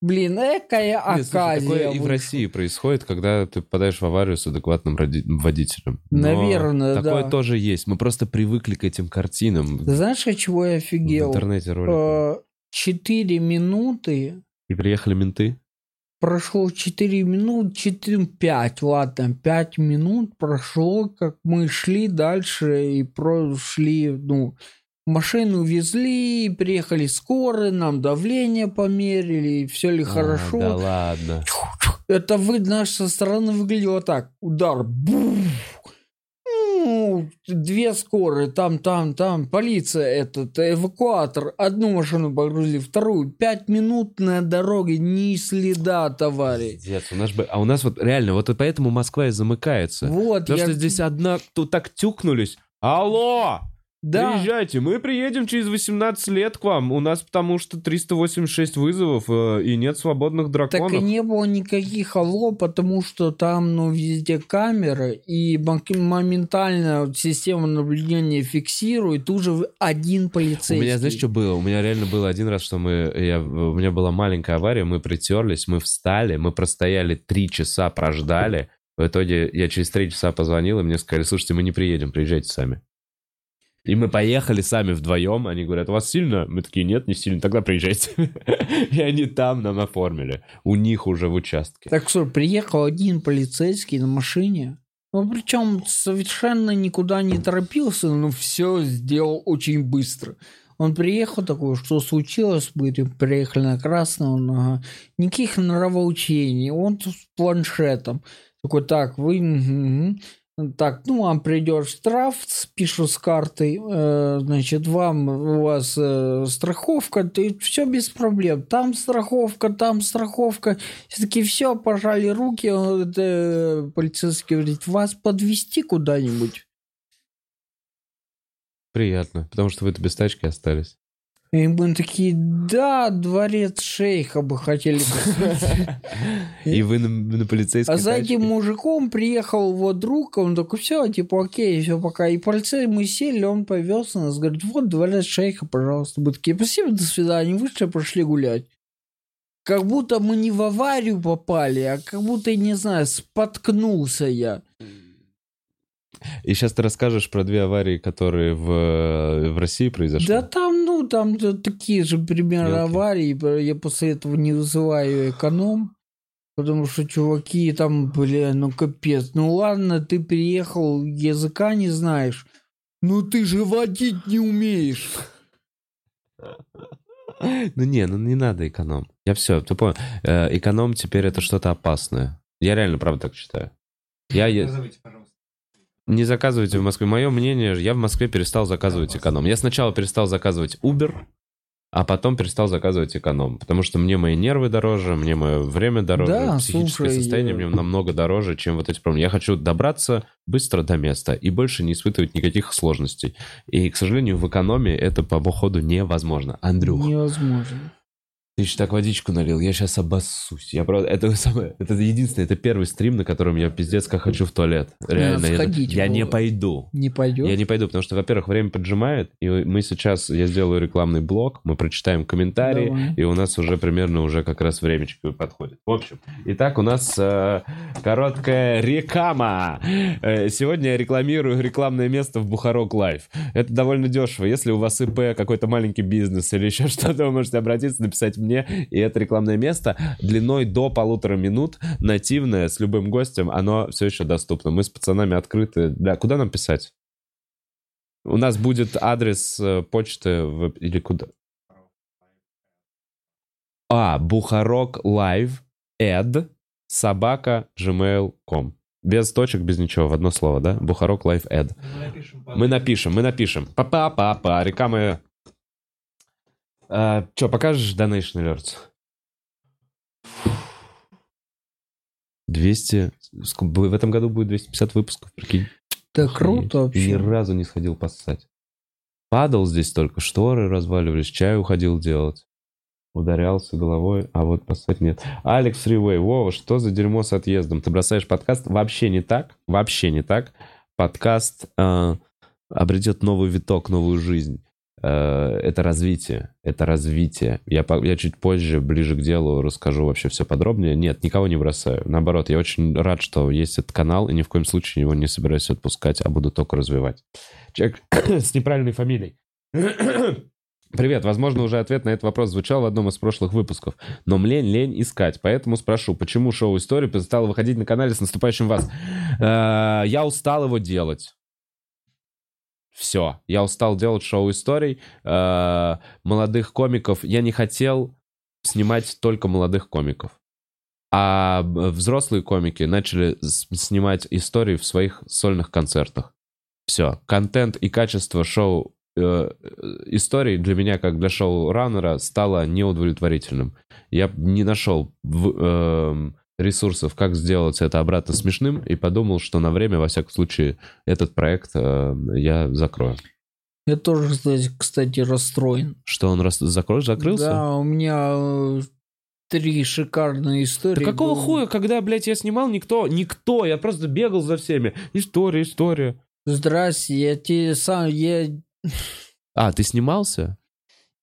Блин, экая Нет, слушай, оказия. такое и в. России происходит, когда ты попадаешь в аварию с адекватным роди- водителем. Но Наверное, Такое да. тоже есть. Мы просто привыкли к этим картинам. Ты знаешь, от чего я В офигел? интернете ролики. Э, Четыре минуты И приехали менты. прошло 4 минут, 4, 5, ладно, 5 минут прошло, как мы шли дальше и прошли, ну, машину везли, приехали скорые, нам давление померили, все ли А, хорошо. Да ладно. Это вы, знаешь, со стороны выглядело так. Удар. Бух. Ну, Две скорые, там, там, там, полиция, этот, эвакуатор. Одну машину погрузили, вторую. Пять минут на дороге, ни следа, товарищ. Пиздец, у нас бы... А у нас вот реально, вот поэтому Москва и замыкается. Вот, Потому я... что здесь одна... Тут так тюкнулись. Алло! Да, Приезжайте, мы приедем через 18 лет к вам. У нас потому что 386 вызовов э, и нет свободных так драконов. и не было никаких алло, потому что там, ну, везде камеры, и моментально система наблюдения фиксирует, тут же один У полицейский. меня, знаешь, что было? У меня реально было один раз, что мы, я, у меня была маленькая авария, мы притерлись, мы встали, мы простояли три часа, прождали. В итоге я через три часа позвонил, и мне сказали, слушайте, мы не приедем, приезжайте сами. И мы поехали сами вдвоем, они говорят, у вас сильно? Мы такие, нет, не сильно, тогда приезжайте. И они там нам оформили, у них уже в участке. Так что приехал один полицейский на машине. Ну, причем совершенно никуда не торопился, но все сделал очень быстро. Он приехал такой, что случилось, мы приехали на красный, он, никаких нравоучений, он с планшетом. Такой, так, вы, мгм. Так, ну вам придет штраф, спишу с карты, э, значит, вам у вас э, страховка, ты все без проблем. Там страховка, там страховка. Все-таки все, пожали руки. Вот, э, полицейский говорит, вас подвести куда-нибудь. Приятно, потому что вы-то без тачки остались. И мы такие, да, дворец шейха бы хотели посмотреть. И вы на, на полицейской А за этим мужиком приехал его друг, он такой, все, типа, окей, все, пока. И полицей мы сели, он повез нас, говорит, вот дворец шейха, пожалуйста. Мы такие, спасибо, до свидания, вышли, пошли гулять. Как будто мы не в аварию попали, а как будто, не знаю, споткнулся я. И сейчас ты расскажешь про две аварии, которые в, в России произошли. Да там, ну, там да, такие же примеры Мелкие. аварий. Я после этого не вызываю эконом. Потому что чуваки там, бля, ну капец. Ну ладно, ты приехал, языка не знаешь. Ну ты же водить не умеешь. Ну не, ну не надо эконом. Я все, ты понял. Э, Эконом теперь это что-то опасное. Я реально, правда, так считаю. Я Назовите, пожалуйста. Не заказывайте в Москве. Мое мнение, я в Москве перестал заказывать эконом. Я сначала перестал заказывать Uber, а потом перестал заказывать эконом. Потому что мне мои нервы дороже, мне мое время дороже, Да, психическое слушай, состояние мне намного дороже, чем вот эти проблемы. Я хочу добраться быстро до места и больше не испытывать никаких сложностей. И, к сожалению, в экономе это по походу невозможно. Андрюх, Невозможно. Ты еще так водичку налил, я сейчас обоссусь. Я правда, это самое, это единственное, это первый стрим, на котором я пиздец как хочу в туалет. Реально, я, я не пойду. Не пойдет? Я не пойду, потому что, во-первых, время поджимает, и мы сейчас, я сделаю рекламный блок, мы прочитаем комментарии, Давай. и у нас уже примерно уже как раз времечко подходит. В общем, итак, у нас э, короткая реклама. Э, сегодня я рекламирую рекламное место в Бухарок Лайв. Это довольно дешево. Если у вас ИП, какой-то маленький бизнес или еще что-то, вы можете обратиться, написать мне, и это рекламное место длиной до полутора минут, нативное, с любым гостем, оно все еще доступно. Мы с пацанами открыты. Для... Куда нам писать? У нас будет адрес э, почты в- или куда? А, Бухарог Live Ad собака gmail.com. Без точек, без ничего, в одно слово, да? Бухарог Live Ad. Мы напишем. под- Мы напишем, мы напишем. Па-па-па-па, рекламы. А, Че, покажешь Donation Alerts? 200... ск- В этом году будет 250 выпусков, прикинь. Да круто. И ни вообще. разу не сходил поссать. Падал здесь только, шторы разваливались, чай уходил делать. Ударялся головой, а вот поссать нет. Алекс Фривей, Вова, что за дерьмо с отъездом? Ты бросаешь подкаст? Вообще не так, вообще не так. Подкаст э, обретет новый виток, новую жизнь. Э, это развитие, это развитие. Я, по- я чуть позже, ближе к делу, расскажу вообще все подробнее. Нет, никого не бросаю. Наоборот, я очень рад, что есть этот канал, и ни в коем случае его не собираюсь отпускать, а буду только развивать. Человек с неправильной фамилией. Привет, возможно, уже ответ на этот вопрос звучал в одном из прошлых выпусков, но мне лень искать, поэтому спрошу, почему шоу «История» перестало выходить на канале с наступающим вас? Э, Я устал его делать. Все, я устал делать шоу историй, э, молодых комиков. Я не хотел снимать только молодых комиков. А взрослые комики начали снимать истории в своих сольных концертах. Все, контент и качество шоу э, э, историй для меня, как для шоу-раннера, стало неудовлетворительным. Я не нашел в- эм, ресурсов, как сделать это обратно смешным, и подумал, что на время, во всяком случае, этот проект э, я закрою. Я тоже, кстати, кстати, расстроен. Что он рас... закроешь, закрылся? Да, у меня э, три шикарные истории. Да какого было. хуя, когда, блядь, я снимал, никто, никто, я просто бегал за всеми. История, история. Здрасте, я тебе сам, я, А, ты снимался?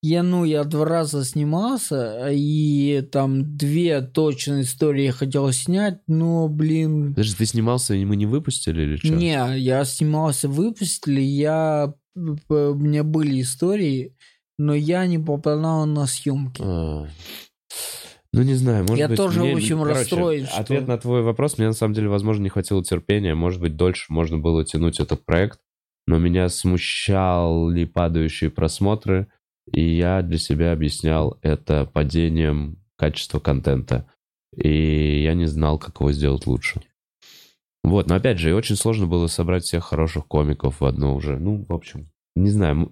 Я, ну, я два раза снимался, и там две точно истории я хотел снять, но, блин, Подожди, ты снимался, и мы не выпустили или что? не, я снимался, выпустили, я, у меня были истории, но я не попадал на съемки. А. Ну, не знаю, может Я быть... тоже, мне- в общем, короче, расстроен, что- Ответ на твой вопрос, мне на самом деле, возможно, не хватило терпения, может быть, дольше можно было тянуть этот проект, но меня смущали падающие просмотры, и я для себя объяснял это падением качества контента. И я не знал, как его сделать лучше. Вот, но опять же, и очень сложно было собрать всех хороших комиков в одно уже. Ну, в общем, не знаю,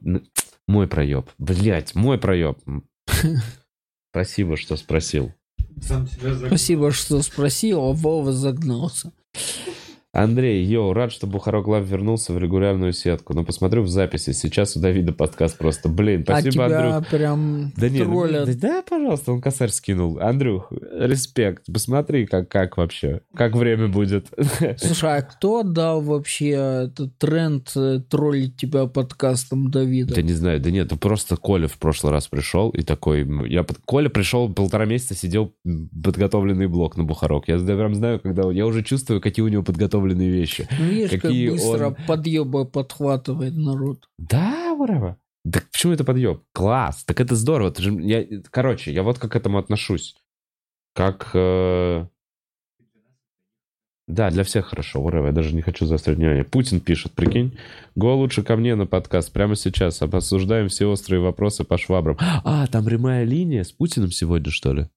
мой проеб. Блять, мой проеб. Спасибо, что спросил. Спасибо, что спросил, а Вова загнался. Андрей, йоу, рад, что Бухарог Live вернулся в регулярную сетку. Но посмотрю в записи. Сейчас у Давида подкаст просто. Блин, а спасибо, тебя Андрюх. прям Да нет, ну, троллят. да, да, пожалуйста, он косарь скинул. Андрюх, респект. Посмотри, как, как вообще, как время будет. Слушай, а кто дал вообще этот тренд э, троллить тебя подкастом Давида? Да не знаю, да нет, ну просто Коля в прошлый раз пришел и такой... Я, под- Коля пришел, полтора месяца сидел подготовленный блок на Бухарог. Я прям знаю, когда... Я уже чувствую, какие у него подготовленные вещи. Ну, видишь, какие как быстро он- подъеба подхватывает народ. Да, ура. Да почему это подъем? Класс, так это здорово. Ты же, я, короче, я вот как к этому отношусь. Как... э, Да, для всех хорошо, ура, я даже не хочу заострять внимание. Путин пишет, прикинь, го лучше ко мне на подкаст прямо сейчас. Обсуждаем все острые вопросы по швабрам. А, там прямая линия с Путиным сегодня, что ли?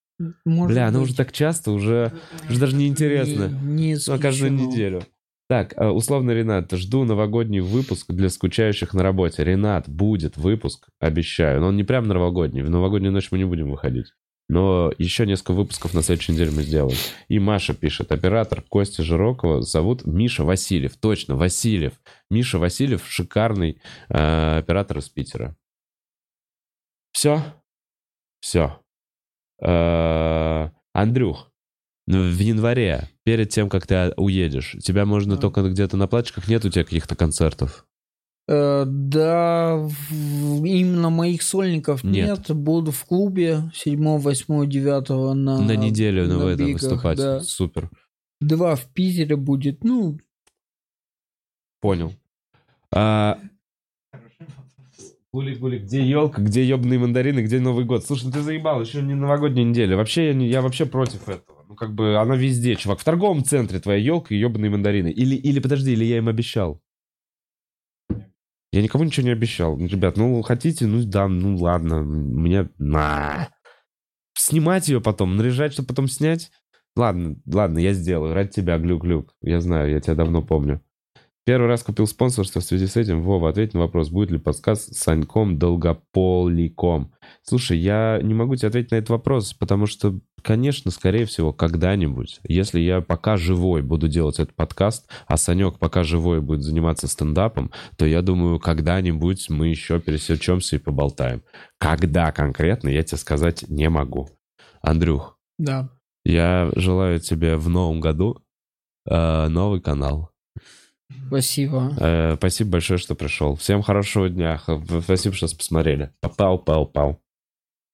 Может Бля, ну быть, уже так часто, уже, уже даже не интересно. Не, не Ну, каждую исключено. неделю. Так, э, условно, Ренат, жду новогодний выпуск для скучающих на работе. Ренат, будет выпуск, обещаю. Но он не прям новогодний. В новогоднюю ночь мы не будем выходить. Но еще несколько выпусков на следующей неделе мы сделаем. И Маша пишет, оператор Кости Жирокова зовут Миша Васильев. Точно, Васильев. Миша Васильев шикарный э, оператор из Питера. Все? Все. Э, Андрюх, ну, в январе, перед тем, как ты уедешь, тебя можно только где-то на платчиках, нет у тебя каких-то концертов? Э, да, в- именно моих сольников Нет. нет. Буду в клубе 7, 8, 9 на, на неделю на, на этом выступать. да. Супер. Два в Питере будет. Ну, Понял. А... Гулик, где елка, где ебаные мандарины, где Новый год? Слушай, ну ты заебал, еще не новогодняя неделя. Вообще, я, не- я вообще против этого. Ну, как бы, она везде, чувак. В торговом центре твоя елка и ебаные мандарины. Или, или, подожди, или я им обещал? Я никому ничего не обещал. Ну, Ребят, ну, хотите, ну, да, ну, ладно. Мне... На. Снимать ее потом, наряжать, чтобы потом снять? Ладно, ладно, я сделаю. Ради тебя, глюк-глюк. Я знаю, я тебя давно помню. Первый раз купил спонсорство в связи с этим. Вова, ответь на вопрос, будет ли подсказ с Саньком Долгополиком. Слушай, я не могу тебе ответить на этот вопрос, потому что, конечно, скорее всего, когда-нибудь, если я пока живой буду делать этот подкаст, а Санек пока живой будет заниматься стендапом, то я думаю, когда-нибудь мы еще пересечемся и поболтаем. Когда конкретно, я тебе сказать не могу. Андрюх, да. я желаю тебе в новом году э, новый канал. Спасибо. Э, спасибо большое, что пришел. Всем хорошего дня. Спасибо, что посмотрели. Пау-пау-пау.